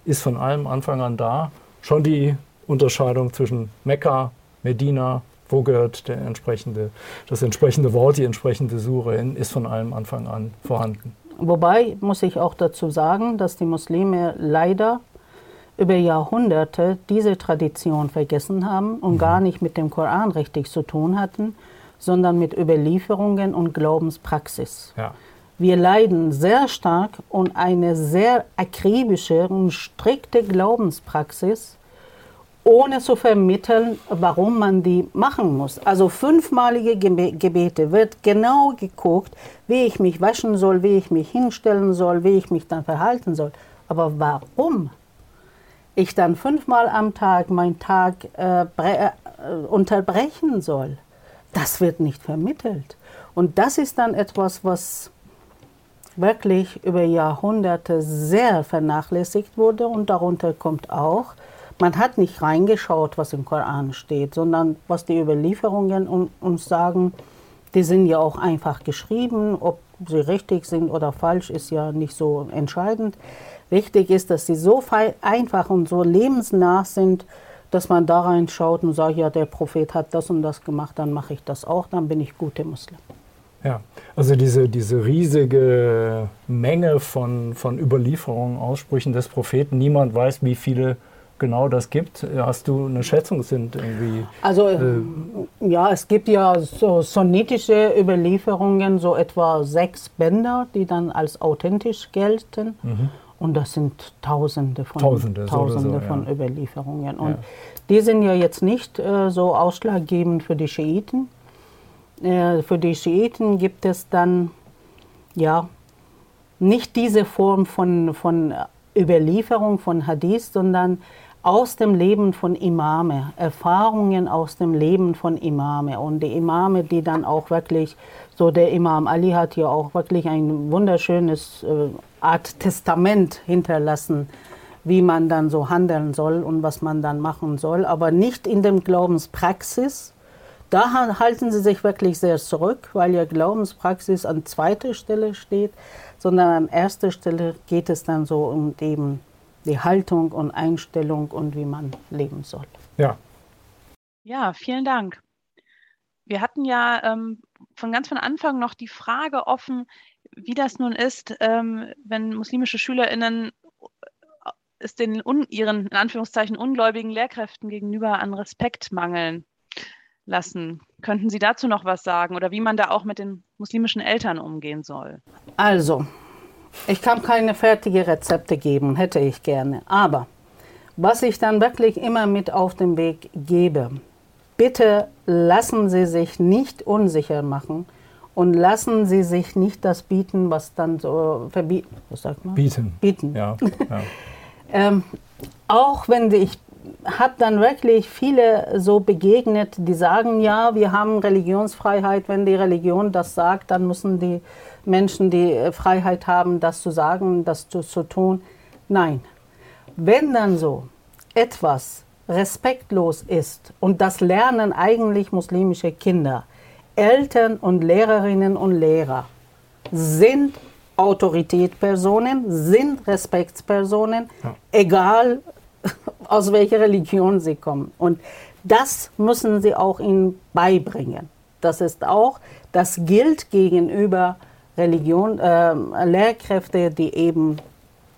ist von allem Anfang an da. Schon die Unterscheidung zwischen Mekka, Medina, wo gehört der entsprechende, das entsprechende Wort, die entsprechende Sure hin, ist von allem Anfang an vorhanden. Wobei muss ich auch dazu sagen, dass die Muslime leider über Jahrhunderte diese Tradition vergessen haben und mhm. gar nicht mit dem Koran richtig zu tun hatten, sondern mit Überlieferungen und Glaubenspraxis. Ja. Wir leiden sehr stark und eine sehr akribische und strikte Glaubenspraxis, ohne zu vermitteln, warum man die machen muss. Also fünfmalige Gebete wird genau geguckt, wie ich mich waschen soll, wie ich mich hinstellen soll, wie ich mich dann verhalten soll. Aber warum? Ich dann fünfmal am Tag meinen Tag äh, äh, unterbrechen soll. Das wird nicht vermittelt. Und das ist dann etwas, was wirklich über Jahrhunderte sehr vernachlässigt wurde und darunter kommt auch, man hat nicht reingeschaut, was im Koran steht, sondern was die Überlieferungen uns sagen, die sind ja auch einfach geschrieben, ob sie richtig sind oder falsch, ist ja nicht so entscheidend. Wichtig ist, dass sie so einfach und so lebensnah sind, dass man da reinschaut und sagt, ja, der Prophet hat das und das gemacht, dann mache ich das auch, dann bin ich guter Muslim. Ja, also diese, diese riesige Menge von, von Überlieferungen, Aussprüchen des Propheten, niemand weiß, wie viele genau das gibt. Hast du eine Schätzung, sind irgendwie... Also äh, ja, es gibt ja so sonnetische Überlieferungen, so etwa sechs Bänder, die dann als authentisch gelten. Mhm. Und das sind Tausende von, Tausende, Tausende so, von ja. Überlieferungen. Und ja. die sind ja jetzt nicht äh, so ausschlaggebend für die Schiiten. Äh, für die Schiiten gibt es dann ja nicht diese Form von, von Überlieferung von Hadith, sondern aus dem Leben von Imame, Erfahrungen aus dem Leben von Imame. Und die Imame, die dann auch wirklich, so der Imam Ali hat ja auch wirklich ein wunderschönes äh, Art Testament hinterlassen, wie man dann so handeln soll und was man dann machen soll, aber nicht in dem Glaubenspraxis. Da halten sie sich wirklich sehr zurück, weil ja Glaubenspraxis an zweiter Stelle steht, sondern an erster Stelle geht es dann so um eben die Haltung und Einstellung und wie man leben soll. Ja. Ja, vielen Dank. Wir hatten ja ähm, von ganz von Anfang noch die Frage offen, wie das nun ist, ähm, wenn muslimische SchülerInnen es den un, ihren in Anführungszeichen ungläubigen Lehrkräften gegenüber an Respekt mangeln lassen. Könnten Sie dazu noch was sagen oder wie man da auch mit den muslimischen Eltern umgehen soll? Also, ich kann keine fertige Rezepte geben, hätte ich gerne. Aber was ich dann wirklich immer mit auf den Weg gebe, bitte lassen Sie sich nicht unsicher machen und lassen Sie sich nicht das bieten, was dann so verbieten. Was sagt man? Bieten. Bieten. Ja. ja. [LAUGHS] ähm, auch wenn ich habe dann wirklich viele so begegnet, die sagen, ja, wir haben Religionsfreiheit. Wenn die Religion das sagt, dann müssen die Menschen die Freiheit haben, das zu sagen, das zu, zu tun. Nein. Wenn dann so etwas respektlos ist und das lernen eigentlich muslimische Kinder, Eltern und Lehrerinnen und Lehrer sind Autoritätspersonen, sind Respektspersonen, ja. egal [LAUGHS] aus welcher Religion sie kommen. Und das müssen sie auch ihnen beibringen. Das ist auch, das gilt gegenüber Religion, äh, Lehrkräfte, die eben,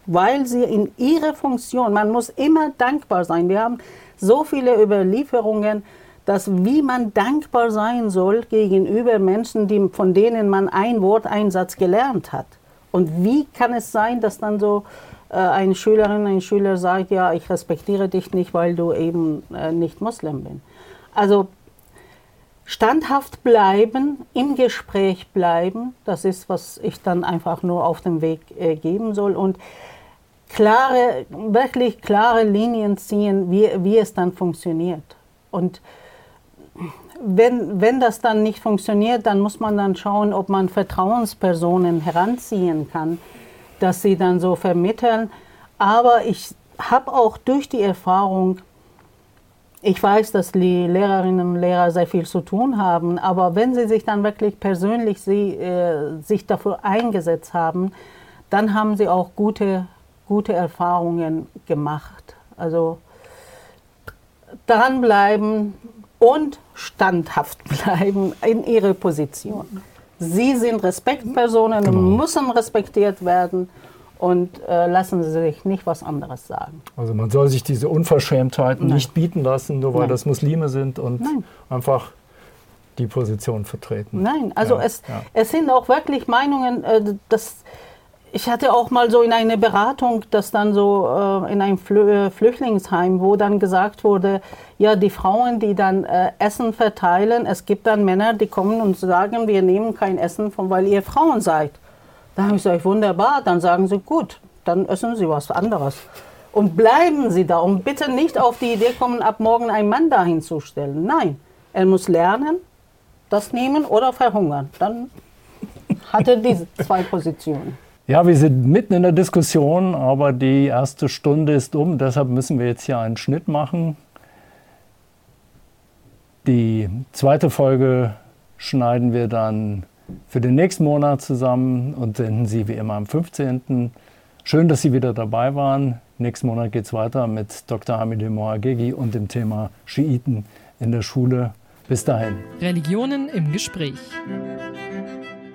weil sie in ihrer Funktion, man muss immer dankbar sein. Wir haben so viele Überlieferungen, dass wie man dankbar sein soll gegenüber Menschen, die, von denen man ein Worteinsatz gelernt hat. Und wie kann es sein, dass dann so äh, eine Schülerin, ein Schüler sagt, ja, ich respektiere dich nicht, weil du eben äh, nicht Muslim bist. Also standhaft bleiben, im Gespräch bleiben, das ist, was ich dann einfach nur auf dem Weg äh, geben soll. Und klare, wirklich klare Linien ziehen, wie, wie es dann funktioniert. Und wenn, wenn das dann nicht funktioniert, dann muss man dann schauen, ob man Vertrauenspersonen heranziehen kann, dass sie dann so vermitteln. Aber ich habe auch durch die Erfahrung, ich weiß, dass die Lehrerinnen und Lehrer sehr viel zu tun haben, aber wenn sie sich dann wirklich persönlich sie, äh, sich dafür eingesetzt haben, dann haben sie auch gute, gute Erfahrungen gemacht. Also dranbleiben und standhaft [LAUGHS] bleiben in ihrer Position. Sie sind Respektpersonen genau. müssen respektiert werden und äh, lassen Sie sich nicht was anderes sagen. Also man soll sich diese Unverschämtheiten Nein. nicht bieten lassen, nur weil Nein. das Muslime sind und Nein. einfach die Position vertreten. Nein, also ja, es, ja. es sind auch wirklich Meinungen, äh, dass ich hatte auch mal so in einer Beratung, das dann so äh, in einem Flü äh, Flüchtlingsheim, wo dann gesagt wurde, ja, die Frauen, die dann äh, Essen verteilen, es gibt dann Männer, die kommen und sagen, wir nehmen kein Essen, von, weil ihr Frauen seid. Da habe ich gesagt, wunderbar, dann sagen sie, gut, dann essen sie was anderes. Und bleiben Sie da und bitte nicht auf die Idee kommen, ab morgen einen Mann dahin zu stellen. Nein, er muss lernen, das nehmen oder verhungern. Dann hat er diese zwei Positionen. Ja, wir sind mitten in der Diskussion, aber die erste Stunde ist um. Deshalb müssen wir jetzt hier einen Schnitt machen. Die zweite Folge schneiden wir dann für den nächsten Monat zusammen und senden sie wie immer am 15. Schön, dass Sie wieder dabei waren. Nächsten Monat geht es weiter mit Dr. Hamid Mohagegi und dem Thema Schiiten in der Schule. Bis dahin. Religionen im Gespräch.